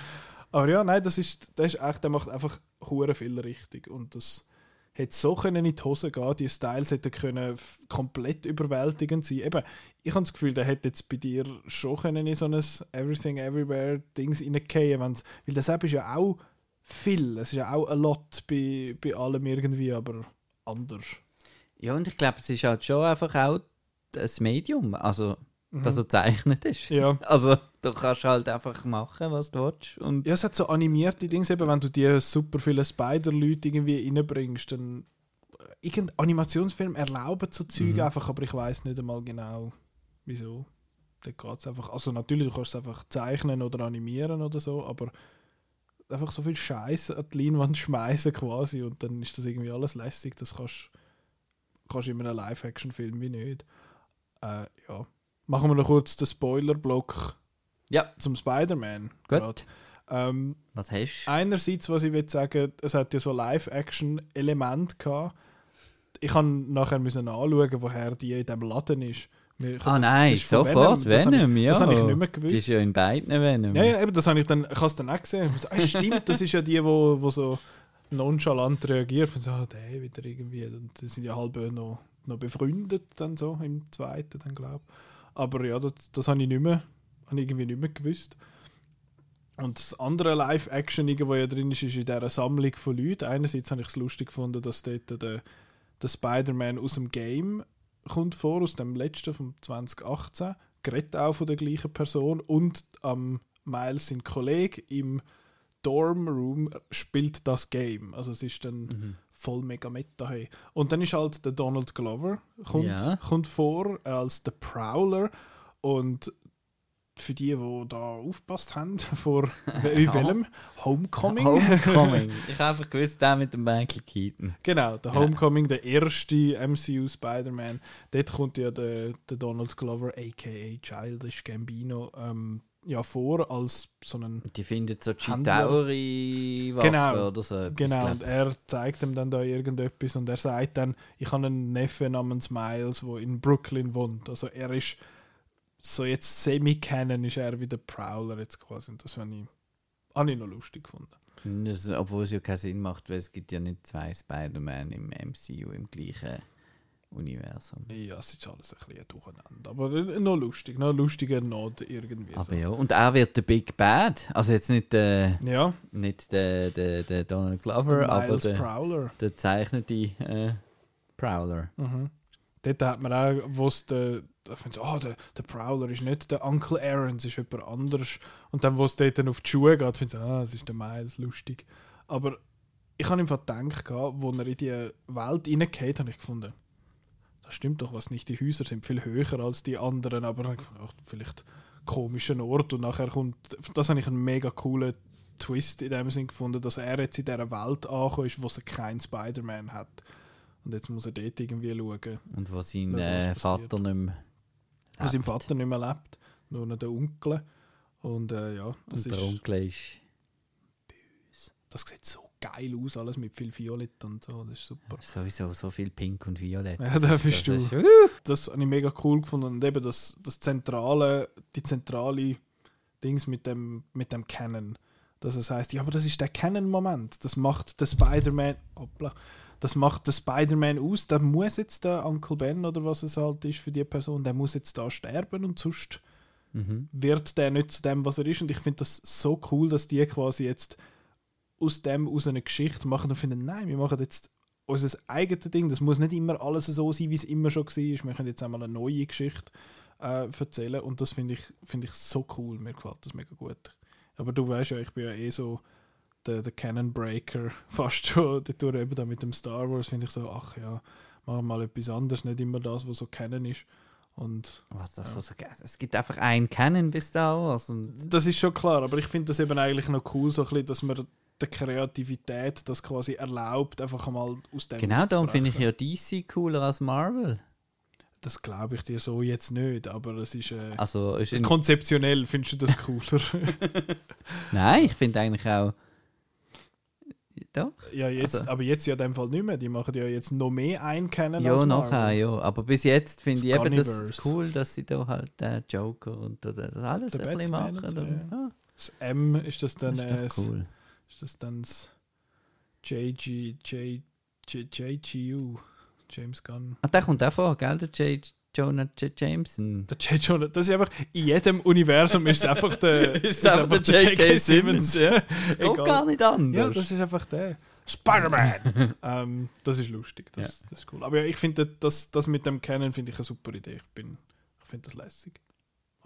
Aber ja, nein, das ist, das ist echt, der macht einfach hure viel richtig und das hätte so können in die Hose gehen, die Styles hätten können komplett überwältigend sein. Eben, ich habe das Gefühl, der hätte jetzt bei dir schon können in so ein Everything Everywhere Dings reingehen, wenn's, weil das App ist ja auch viel, es ist ja auch a lot bei, bei allem irgendwie, aber anders. Ja, und ich glaube, es ist halt schon einfach auch das Medium, also Mhm. dass er gezeichnet ist. Ja. Also du kannst halt einfach machen, was du willst. Und Ja, es hat so animierte Dinge, eben, wenn du die super viele Spider-Leute irgendwie reinbringst, dann irgendein Animationsfilm erlaubt so Zeug Mhm. einfach, aber ich weiß nicht einmal genau, wieso. Da geht's einfach. Also natürlich, du kannst es einfach zeichnen oder animieren oder so, aber einfach so viel Scheiße an die Leinwand schmeißen quasi und dann ist das irgendwie alles lässig. Das kannst kannst du in einem Live-Action-Film wie nicht. Äh, ja. Machen wir noch kurz den Spoiler-Block ja, zum Spider-Man. gut. Ähm, Was hast du? einerseits, was ich will sagen, es hat ja so Live-Action-Element gehabt. Ich kann nachher müssen anschauen, woher die in diesem Laden ist. Ich- Ah das- nein, das sofort, Das ich- Venom, ja. Das habe ich nicht mehr Die gewusst. ist ja in beiden Venom. Ja, ja, eben, das habe ich dann, ich habe es dann auch gesehen. Ich so, ah, stimmt, das ist ja die, wo, wo so nonchalant reagiert. Von so, ah, der wieder irgendwie. Und die sind ja halb noch, noch befreundet dann so im zweiten, dann glaube Aber ja, das, das habe ich nicht mehr, habe irgendwie nicht mehr gewusst. Und das andere Live-Action, wo ja drin ist, ist in dieser Sammlung von Leuten. Einerseits habe ich es lustig gefunden, dass dort der, der Spider-Man aus dem Game kommt vor, aus dem letzten von 2018. Gerät auch von der gleichen Person. Und am Miles, sein Kollege, im Dorm-Room spielt das Game. Also es ist dann Mhm. Voll mega meta. Hey. Und dann ist halt der Donald Glover kommt, Ja. kommt vor als der Prowler und für die, die da aufgepasst haben, vor in welchem Homecoming. Homecoming. ich habe einfach gewusst, der mit dem Michael Keaton. Genau, der Homecoming, der erste MCU Spider-Man. Dort kommt ja der, der Donald Glover, aka Childish Gambino, ähm, ja vor als so einen. Die findet so. Chitauri-Waffe Genau, oder so. etwas, Genau, glaub und er zeigt ihm dann da irgendetwas und er sagt dann, ich habe einen Neffen namens Miles, der in Brooklyn wohnt. Also er ist so jetzt semi-canon ist er wie der Prowler jetzt quasi. Und das fand ich, habe ich noch lustig gefunden. Das, obwohl es ja keinen Sinn macht, weil es gibt ja nicht zwei Spider-Man im MCU im gleichen Universum. Ja, es ist alles ein bisschen durcheinander. Aber äh, noch lustig, noch lustiger Nod irgendwie. Aber so. ja, und er wird der Big Bad. Also jetzt nicht der, Ja, nicht der, der, der Donald Glover, aber Miles der, Prowler. der zeichnete äh, Prowler. Mhm. Dort hat man auch, wo es der, da findet so, ah, der, der Prowler ist nicht der Uncle Aaron, es ist jemand anderes. Und dann, wo es dort dann auf die Schuhe geht, findet ah, es ist der Miles, lustig. Aber ich habe einfach gedacht, gehabt, wo er in die Welt reingeht, habe ich gefunden, das stimmt doch was nicht, die Häuser sind viel höher als die anderen, aber dann ach, vielleicht komischen Ort und nachher kommt, das habe ich einen mega coolen Twist in dem Sinn gefunden, dass er jetzt in dieser Welt angekommen ist, wo es keinen Spider-Man hat. Und jetzt muss er dort irgendwie schauen, Und wo sein was äh. Vater nicht mehr wo sein lebt. Vater nicht mehr lebt, nur noch der Onkel. Und äh, ja, das, Und der ist, Onkel ist... das sieht so geil aus, alles mit viel Violett und so, das ist super. Sowieso so viel Pink und Violett. Ja, da ist- bist du. ist- Das habe ich mega cool gefunden und eben das, das zentrale, die zentrale Dings mit dem, mit dem Canon. Dass es heißt, ja, aber das ist der Canon-Moment. Das macht der Spider-Man, hoppla, das macht der Spider-Man aus. Da muss jetzt der Uncle Ben oder was es halt ist für die Person, der muss jetzt da sterben und sonst Mhm. wird der nicht zu dem, was er ist. Und ich finde das so cool, dass die quasi jetzt aus dem aus eine Geschichte machen und finden, nein, wir machen jetzt unser eigenes Ding. Das muss nicht immer alles so sein, wie es immer schon war. Wir können jetzt einmal eine neue Geschichte äh, erzählen und das finde ich, find ich so cool. Mir gefällt das mega gut. Aber du weißt ja, ich bin ja eh so der, der Cannon Breaker fast schon. Dadurch eben da mit dem Star Wars finde ich so, ach ja, machen wir mal etwas anderes, nicht immer das, was so Canon ist. Und Was das so geil Es gibt einfach einen Canon bis da was. Und Das ist schon klar, aber ich finde das eben eigentlich noch cool, so ein bisschen, dass man der Kreativität das quasi erlaubt, einfach mal aus dem genau darum finde ich ja DC cooler als Marvel. Das glaube ich dir so jetzt nicht, aber es ist. Äh, Also ist konzeptionell findest du das cooler. Nein, ich finde eigentlich auch. Doch. ja, jetzt, Also- aber jetzt ja in dem Fall nicht mehr. Die machen ja jetzt noch mehr einkennen Ja, nachher, ja. Aber bis jetzt finde ich eben das cool, dass sie da halt den Joker und das, das alles Der ein bisschen Batman machen. und so, ja. Das M ist das dann. Das äh, ist doch cool. Ist das dann das JG, J, J, JGU, James Gunn. Ah, der kommt auch vor, gell? Der J. Jonah J. Jameson. Der J. Jonah, das ist einfach, in jedem Universum ist es einfach der, Ist einfach der J.K. Simmons, ja. Das geht Egal. gar nicht anders. Ja, das ist einfach der. Spider-Man! ähm, das ist lustig, das, das ist cool. Aber ja, ich finde, das, das mit dem Canon finde ich eine super Idee. Ich, bin- ich finde das lässig.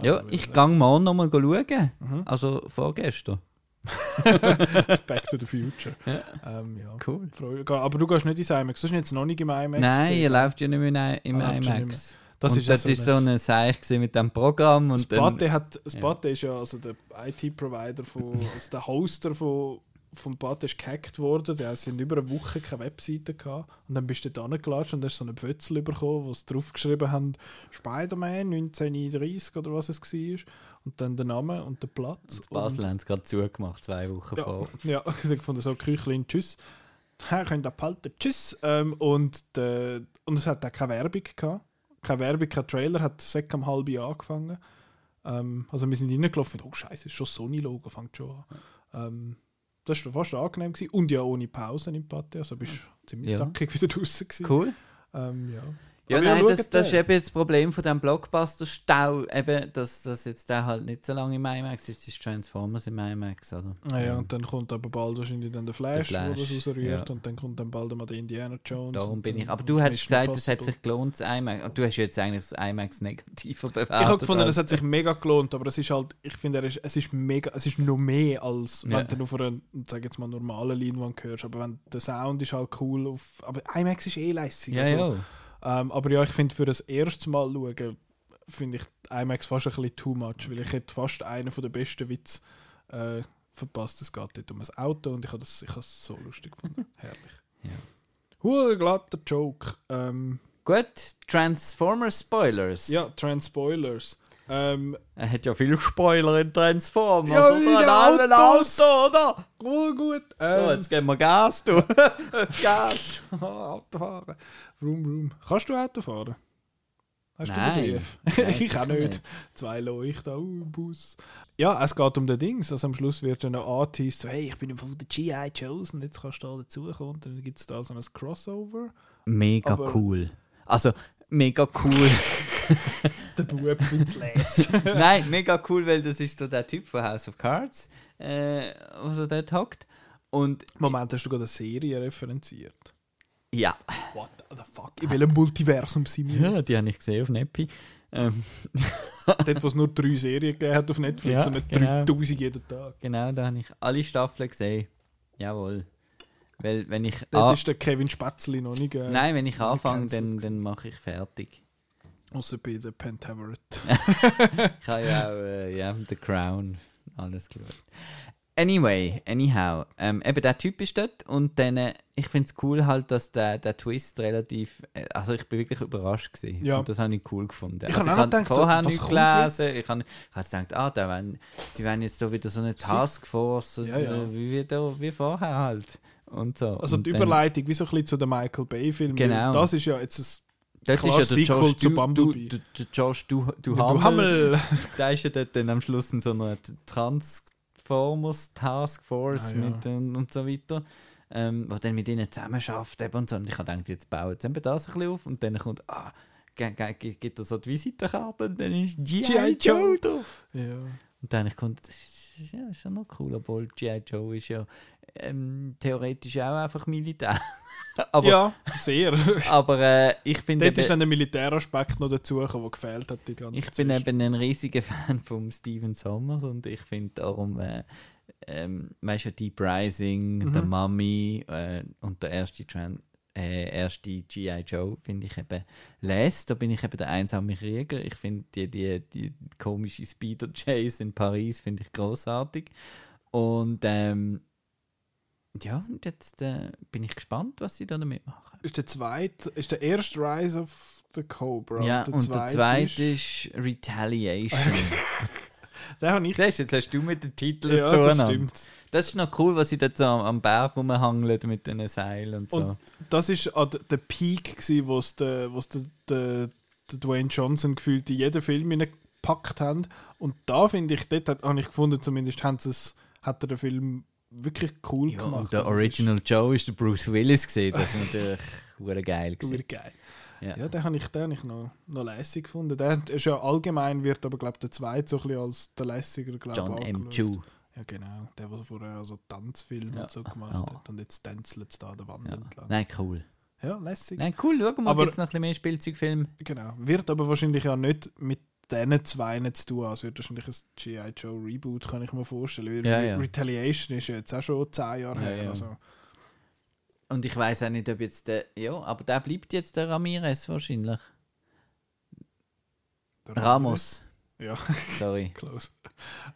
ja, Also, ich gehe morgen nochmal schauen. Mhm. Also vorgestern. Back to the Future. Ja. Ähm, ja. Cool. Aber du gehst nicht ins IMAX, du hast jetzt noch nicht im IMAX Nein, ihr läuft ja nicht mehr in- im Ah, IMAX. Das und ist ja das ist so eine Seich mit dem Programm. Und Spate hat, Spate ist ja also der IT-Provider von, also der Hoster von vom Spate ist gehackt worden. Der sind über eine Woche keine Webseite gehabt. Und dann bist du da gelatscht und hast so einen Pfötzel bekommen, wo sie draufgeschrieben haben, Spider-Man 1930 oder was es war. Und dann der Name und der Platz. in Basel haben es gerade zugemacht, zwei Wochen ja, vor. ja, ich habe gefunden, so Küchlin, tschüss. Herr könnt abhalten, tschüss. Ähm, und, der, und es hat auch keine Werbung gehabt. Keine Werbung, kein Trailer, hat seit um halb Jahr angefangen. Ähm, also wir sind reingelaufen und oh scheiße, ist schon Sony-Logo, fängt schon an. Ähm, das war fast angenehm. Gewesen. Und ja ohne Pausen im Pate, also bist du ziemlich Ja. zackig wieder draußen gewesen. Cool. Ähm, ja. Ja, Aber nein, das, das ist eben das Problem von diesem Blockbuster-Stau, eben, dass, dass jetzt der halt nicht so lange im IMAX ist, das ist Transformers im IMAX, oder? Naja, Ähm, und dann kommt aber bald wahrscheinlich dann der Flash, Der wo Flash, das rausrührt. ja. Und dann kommt dann bald mal der Indiana Jones. Darum bin ich. Aber du hast gesagt, es hat sich gelohnt, das IMAX. Und du hast jetzt eigentlich das IMAX negativer bewertet. Ich habe gefunden, es hat sich mega gelohnt, aber es ist halt, ich finde, ist, es ist mega, es ist noch mehr als Ja. wenn du auf einer, sag jetzt mal, normalen Leinwand hörst. Aber wenn der Sound ist halt cool auf, aber IMAX ist eh lässig. Ja, also, ja. Ähm, aber ja, ich finde, für das erste Mal schauen, finde ich IMAX fast ein bisschen too much, weil ich hätte fast einen von der besten Witze äh, verpasst. Es geht dort um ein Auto und ich habe das ich habe es so lustig gefunden. Herrlich. Ja. Glatter Joke. Ähm, Gut, Transformers Spoilers. ja, Transpoilers. Ähm, Er hat ja viel Spoiler in Transformers. Ja, oder? An allen Autos. Autos, oder? oh gut. So, Ähm, jetzt geben wir Gas, du. Gas. Auto fahren. Vroom, vroom. Kannst du Auto fahren? Hast Nein. du den Brief? Ich auch nicht. Zwei Leuchten, uh, Bus. Ja, es geht um den Dings. Also am Schluss wird dann noch angeteased, so, hey, ich bin von der G.I. Und jetzt kannst du da dazukommen. Und dann gibt es da so ein Crossover. Mega Aber- cool. Also, mega cool. Der Bub findet es Nein, mega cool, weil das ist so der Typ von House of Cards, äh, was er dort hockt. Und Moment, hast du gerade eine Serie referenziert? Ja, What the fuck? In welchem Multiversum sind wir? ja die habe ich gesehen auf Neppi. Ähm, Dort, wo es nur drei Serien gegeben hat auf Netflix Ja, und nicht genau. 3000 jeden Tag. genau, da habe ich alle Staffeln gesehen. Jawohl. Weil, wenn ich. Dort ist der Kevin Spätzli noch nicht. Äh, Nein, wenn ich anfange, dann, dann mache ich fertig. Außer bei der Pentaveret. Ich habe ja auch äh, ja, The Crown alles geschaut. Anyway, anyhow, ähm, eben der Typ ist dort und dann, äh, ich finde es cool halt, dass der, der Twist relativ, äh, also ich bin wirklich überrascht gewesen. Ja. Und das habe ich cool gefunden. Ich also habe gedacht, so, vorher nichts kommt gelesen, ich habe gedacht, ah, da werden, sie werden jetzt so wieder so eine Taskforce, Ja, ja. wie, wie, wie vorher halt. Und so. Also und die Überleitung, wie so ein bisschen zu dem Michael Bay-Film. Genau. Das ist ja jetzt ein Dort Klar, ist ja der Sequel Josh, zu du, du, Bumblebee. du, der Josh du, du, Du Hammel, der ist ja dort dann am Schluss in so einer Transformers Taskforce Ah, ja. mit und, und so weiter. Ähm, wo dann mit ihnen zusammen schafft und so. Und ich habe gedacht, jetzt bauen sie das ein bisschen auf und dann kommt, ah, gibt er so die Visitenkarte und dann ist G.I. Joe drauf. Ja. Und dann ich kommt, das ist, ja, ist ja noch cool, obwohl G.I. Joe ist ja ähm, theoretisch auch einfach Militär. aber ja, sehr. aber äh, ich finde Dort ist dann der Militäraspekt noch dazugekommen, der gefehlt hat. Die ganze Ich bin Zeit. eben ein riesiger Fan von Steven Sommers und ich finde darum, äh, ähm, weißt du, Deep Rising, Mhm. der Mummy äh, und der erste, Tran äh, erste G.I. Joe finde ich eben Les, da bin ich eben der einsame Krieger. Ich finde die, die, die komische Speeder Chase in Paris finde ich großartig und ähm, ja, und jetzt äh, bin ich gespannt, was sie da damit machen. Ist der zweite, ist der erste Rise of the Cobra. ja, der und der zweite ist Retaliation. Den habe ich. Siehst jetzt hast du mit den Titeln Ja, zu tun. das stimmt. Das ist noch cool, was sie dort so am, am Berg rumhangeln mit diesen Seilen und so. Und Das ist an der- Peak, gewesen, wo wo's Dwayne Johnson gefühlt in jeden Film gepackt haben. Und da finde ich, dort hat- habe ich gefunden, zumindest haben sie es, hat er den Film wirklich cool ja, gemacht. und der Also Original Joe ist der Bruce Willis gesehen. Das ist natürlich hure geil Ist gewesen. geil. Ja. Ja, den habe ich, den ich noch, noch lässig gefunden. Der ist ja allgemein, wird aber, glaube der zweite so ein bisschen als der lässiger, glaube John M. Chu. Ja, genau. Der, der vorher so Tanzfilme Ja. und so gemacht Ja. hat. Und jetzt tänzelt es da an der Wand Ja. entlang. Nein, cool. Ja, lässig. Nein, cool. Schauen wir Aber- jetzt noch ein bisschen mehr Spielzeugfilme. Genau. Wird aber wahrscheinlich ja nicht mit diesen zwei zu tun. Es wird wahrscheinlich ein G.I. Joe Reboot, kann ich mir vorstellen. Ja, Re- ja. Retaliation ist ja jetzt auch schon zehn Jahre Ja, her. Also, Und ich weiß auch nicht, ob jetzt der. Ja, aber der bleibt jetzt der Ramirez wahrscheinlich. der Ramos. Ja, Sorry. close.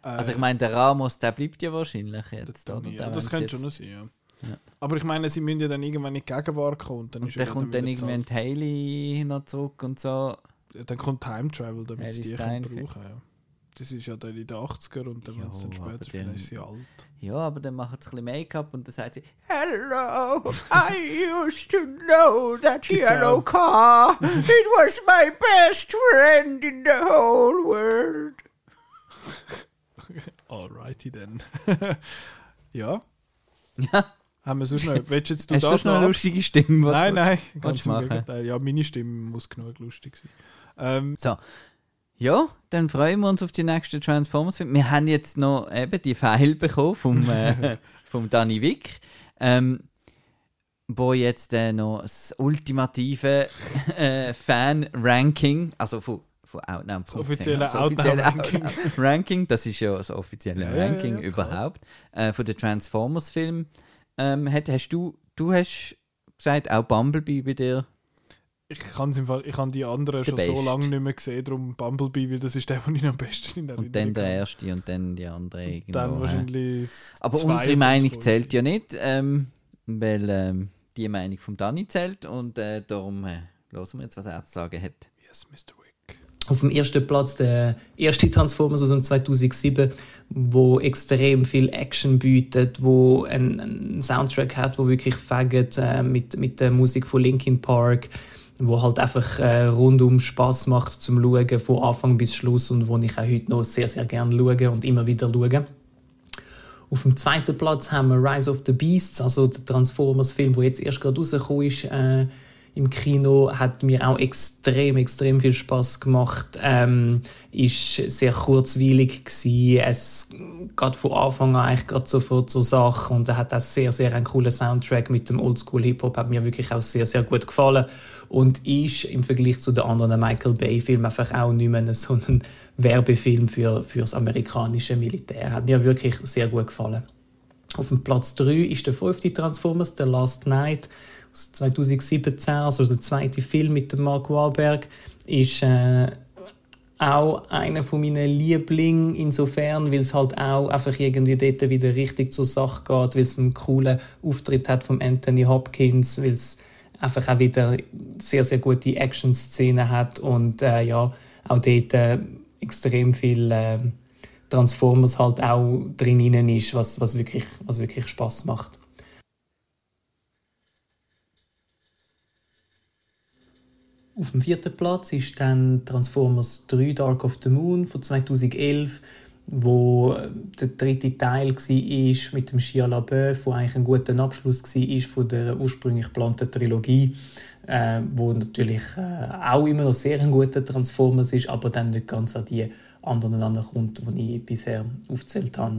Also Äh, ich meine, der Ramos, der bleibt ja wahrscheinlich jetzt. Oder? ja, das könnte schon sein, ja. Ja. Aber ich meine, sie müssen ja dann irgendwann in die Gegenwart kommen. Und dann, Und dann kommt dann wieder irgendwann die Haley noch zurück und so. Zahlt. Dann kommt Time Travel, damit sie die können brauchen ja. Das ist ja dann in den 80er und dann, wenn es dann Ja, später dann- vielleicht ist sie alt. Ja, aber dann macht sie ein bisschen Make-up und dann sagt sie Hello, I used to know that yellow car. It was my best friend in the whole world. Alrighty then. ja. Ja, Haben wir sonst noch. Willst jetzt du hast du das noch eine lustige Stimme? Nein, nein, ganz im machen? Gegenteil. Ja, meine Stimme muss genug lustig sein. Ähm, So. Ja, dann freuen wir uns auf die nächsten Transformers-Filme. Wir haben jetzt noch eben die Pfeil bekommen vom, äh, vom Danny Wick, ähm, wo jetzt äh, noch das ultimative äh, Fan-Ranking, also von, von Outnow. Das offizielle Outnow-Ranking. Ranking, das ist ja das offizielle Ja, ja, ja, Ranking klar. überhaupt, äh, von den Transformers-Filmen. Ähm, hat, hast du, du hast gesagt, auch Bumblebee bei dir ich kann im Fall, ich habe die anderen schon so beste. lange nicht mehr gesehen, darum Bumblebee, weil das ist der, den ich am besten in Erinnerung Und dann der erste und dann die andere. Irgendwo, dann wahrscheinlich. Aber zwei unsere Meinung zählt ja nicht, ähm, weil ähm, die Meinung von Dani zählt und äh, darum äh, hören wir jetzt, was er zu sagen hat. Yes, Mr. Wick. Auf dem ersten Platz der erste Transformers aus dem 2007, wo extrem viel Action bietet, wo einen, einen Soundtrack hat, wo wirklich fängt äh, mit, mit der Musik von Linkin Park, wo halt einfach äh, rundum Spaß macht zum Schauen, von Anfang bis Schluss und wo ich auch heute noch sehr, sehr gerne schaue und immer wieder schaue. Auf dem zweiten Platz haben wir Rise of the Beasts, also der Transformers-Film, der jetzt erst gerade rausgekommen ist äh, im Kino, hat mir auch extrem, extrem viel Spaß gemacht. Ähm, ist sehr kurzweilig gsi. Es geht von Anfang an eigentlich gerade sofort zur Sache und er hat auch sehr, sehr einen coolen Soundtrack mit dem Oldschool Hip Hop, hat mir wirklich auch sehr, sehr gut gefallen und ist im Vergleich zu den anderen Michael Bay Filmen einfach auch nicht mehr so ein Werbefilm für, für das amerikanische Militär. Hat mir wirklich sehr gut gefallen. Auf dem Platz 3 ist der fünfte Transformers, The Last Night aus 2017, also der zweite Film mit dem Mark Wahlberg, ist äh, auch einer von meinen Lieblingen insofern, weil es halt auch einfach irgendwie dort wieder richtig zur Sache geht, weil es einen coolen Auftritt hat von Anthony Hopkins, weil es einfach auch wieder sehr, sehr gute Action-Szenen hat und äh, ja, auch dort äh, extrem viel äh, Transformers halt auch drin ist, was, was, wirklich, was wirklich Spaß macht. Auf dem vierten Platz ist dann Transformers 3 Dark of the Moon von 2011, wo äh, der dritte Teil war mit dem Shia LaBeouf, wo eigentlich ein guter Abschluss war von der ursprünglich geplanten Trilogie, äh, wo natürlich äh, auch immer noch sehr ein guter Transformers ist, aber dann nicht ganz an die anderen ankommt, die ich bisher aufgezählt habe.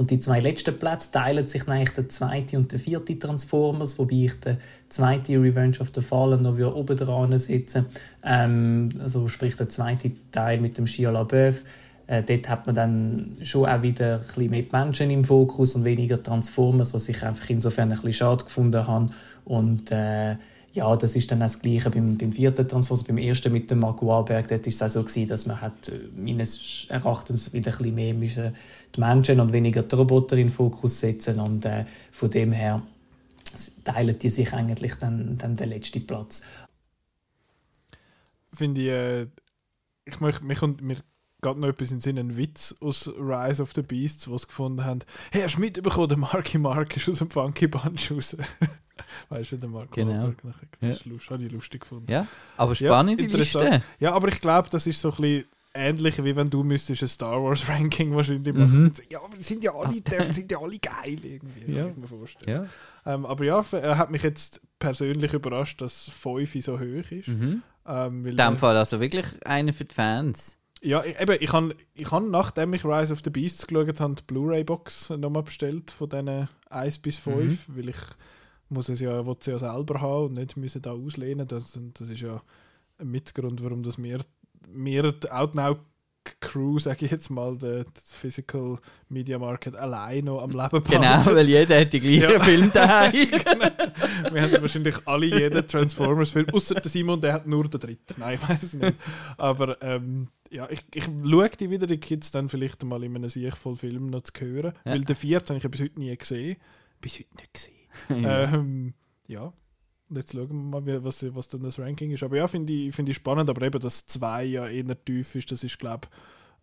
Und die zwei letzten Plätze teilen sich eigentlich der zweite und der vierte Transformers, wobei ich den zweiten Revenge of the Fallen noch oben dran setze. Ähm, also sprich der zweite Teil mit dem Shia LaBeouf. Äh, dort hat man dann schon auch wieder ein bisschen mehr Menschen im Fokus und weniger Transformers, was ich einfach insofern ein bisschen schade gefunden habe. Und äh, ja, das ist dann auch das Gleiche beim, beim vierten Transformers, beim ersten mit dem Marco Warburg. Dort war es auch so, gewesen, dass man hat, äh, meines Erachtens wieder ein bisschen mehr die Menschen und weniger die Roboter in den Fokus setzen. Und äh, von dem her teilen die sich eigentlich dann, dann den letzten Platz. Finde ich, äh, ich möchte, mir kommt mir gerade noch etwas in Sinn, ein Witz aus Rise of the Beasts, wo sie gefunden haben, hey, hast du mitbekommen, der Marky Mark ist aus dem Funky Bunch raus. weißt du, der Mark Genau. Wahlberg nachher. Das ist lust- habe ich lustig gefunden. Ja, aber Ja, spannende interessant. Liste. Ja, aber ich glaube, das ist so ein bisschen ähnlich, wie wenn du müsstest ein Star Wars Ranking wahrscheinlich machen. Mhm. Ja, aber die sind ja alle, die sind ja alle geil irgendwie, Ja. kann ich mir vorstellen. Ja. Ähm, aber ja, er hat mich jetzt persönlich überrascht, dass 5 so hoch ist. Mhm. Ähm, In dem Fall also wirklich einer für die Fans. Ja, ich- eben, ich habe, ich hab, nachdem ich Rise of the Beasts geschaut habe, die Blu-ray-Box nochmal bestellt von diesen 1 bis 5, weil ich muss es ja, will ja selber haben und nicht müssen da auslehnen. Das, das ist ja ein Mitgrund, warum das mir, mir die Outnow Crew, sage ich jetzt mal, der, Physical Media Market allein noch am Leben Genau, behalten. weil jeder hat die gleichen Ja. Film daheim. Wir haben wahrscheinlich alle jeden Transformers-Film, außer der Simon, der hat nur den dritten. Nein, ich weiß es nicht. Aber ähm, ja, ich, ich schaue die wieder, die Kids dann vielleicht mal in einem Sieg voll Film noch zu hören. Ja. Weil den vierten habe ich bis heute nie gesehen. Bis heute nicht gesehen. ähm, ja. Jetzt schauen wir mal, was, was dann das Ranking ist. Aber ja, finde ich, find ich spannend. Aber eben, dass zwei ja eher tief ist, das ist, glaube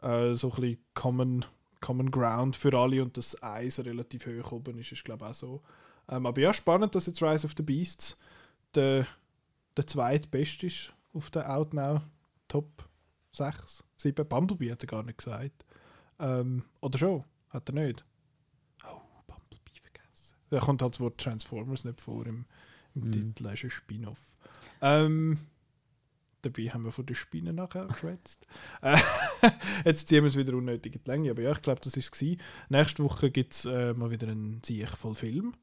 ich, äh, so ein bisschen common, common Ground für alle und das Eis relativ hoch oben ist, ist, glaube ich, auch so. Ähm, aber ja, spannend, dass jetzt Rise of the Beasts der, der zweitbeste ist auf der Outnow Top 6, 7. Bumblebee hat er gar nicht gesagt. Ähm, oder schon? Hat er nicht? Oh, Bumblebee vergessen. Da kommt halt das Wort Transformers nicht vor im Mhm. Titel, ist ein Spin-off. Ähm, dabei haben wir von den Spinnen nachher geschwätzt. Äh, Jetzt ziehen wir es wieder unnötig in die Länge, aber ja, ich glaube, das war es. Nächste Woche gibt es äh, mal wieder einen Sieg voll Film.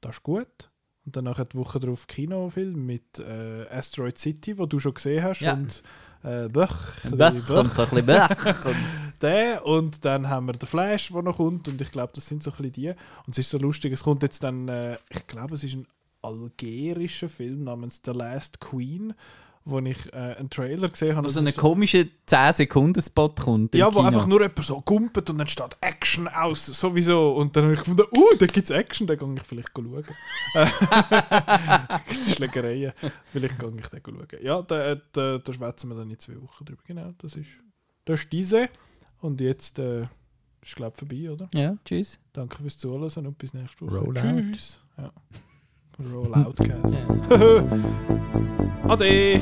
Das ist gut. Und dann nachher die Woche darauf Kinofilm mit äh, Asteroid City, wo du schon gesehen hast. Ja. Und äh, Böch, und bisschen Bach. Und der und dann haben wir den Flash, der noch kommt und ich glaube, das sind so ein bisschen die. Und es ist so lustig, es kommt jetzt dann, äh, ich glaube, es ist ein algerischen Film namens The Last Queen, wo ich äh, einen Trailer gesehen habe. Wo so Das ein ist- komischer 10-Sekunden-Spot kommt. ja, wo Kino. einfach nur jemand so gumpet und dann steht Action aus, sowieso. Und dann habe ich gefunden, uh, da gibt es Action, dann gehe ich vielleicht schauen. Schlägereien, vielleicht gehe ich den schauen. Ja, da, da, da schwätzen wir dann in zwei Wochen drüber. Genau, das ist, das ist diese. Und jetzt äh, ist, glaube ich, vorbei, oder? Ja, tschüss. Danke fürs Zuhören und bis nächste Woche. Roll out. Tschüss. Ja. Rolloutcast. Ja. Ade!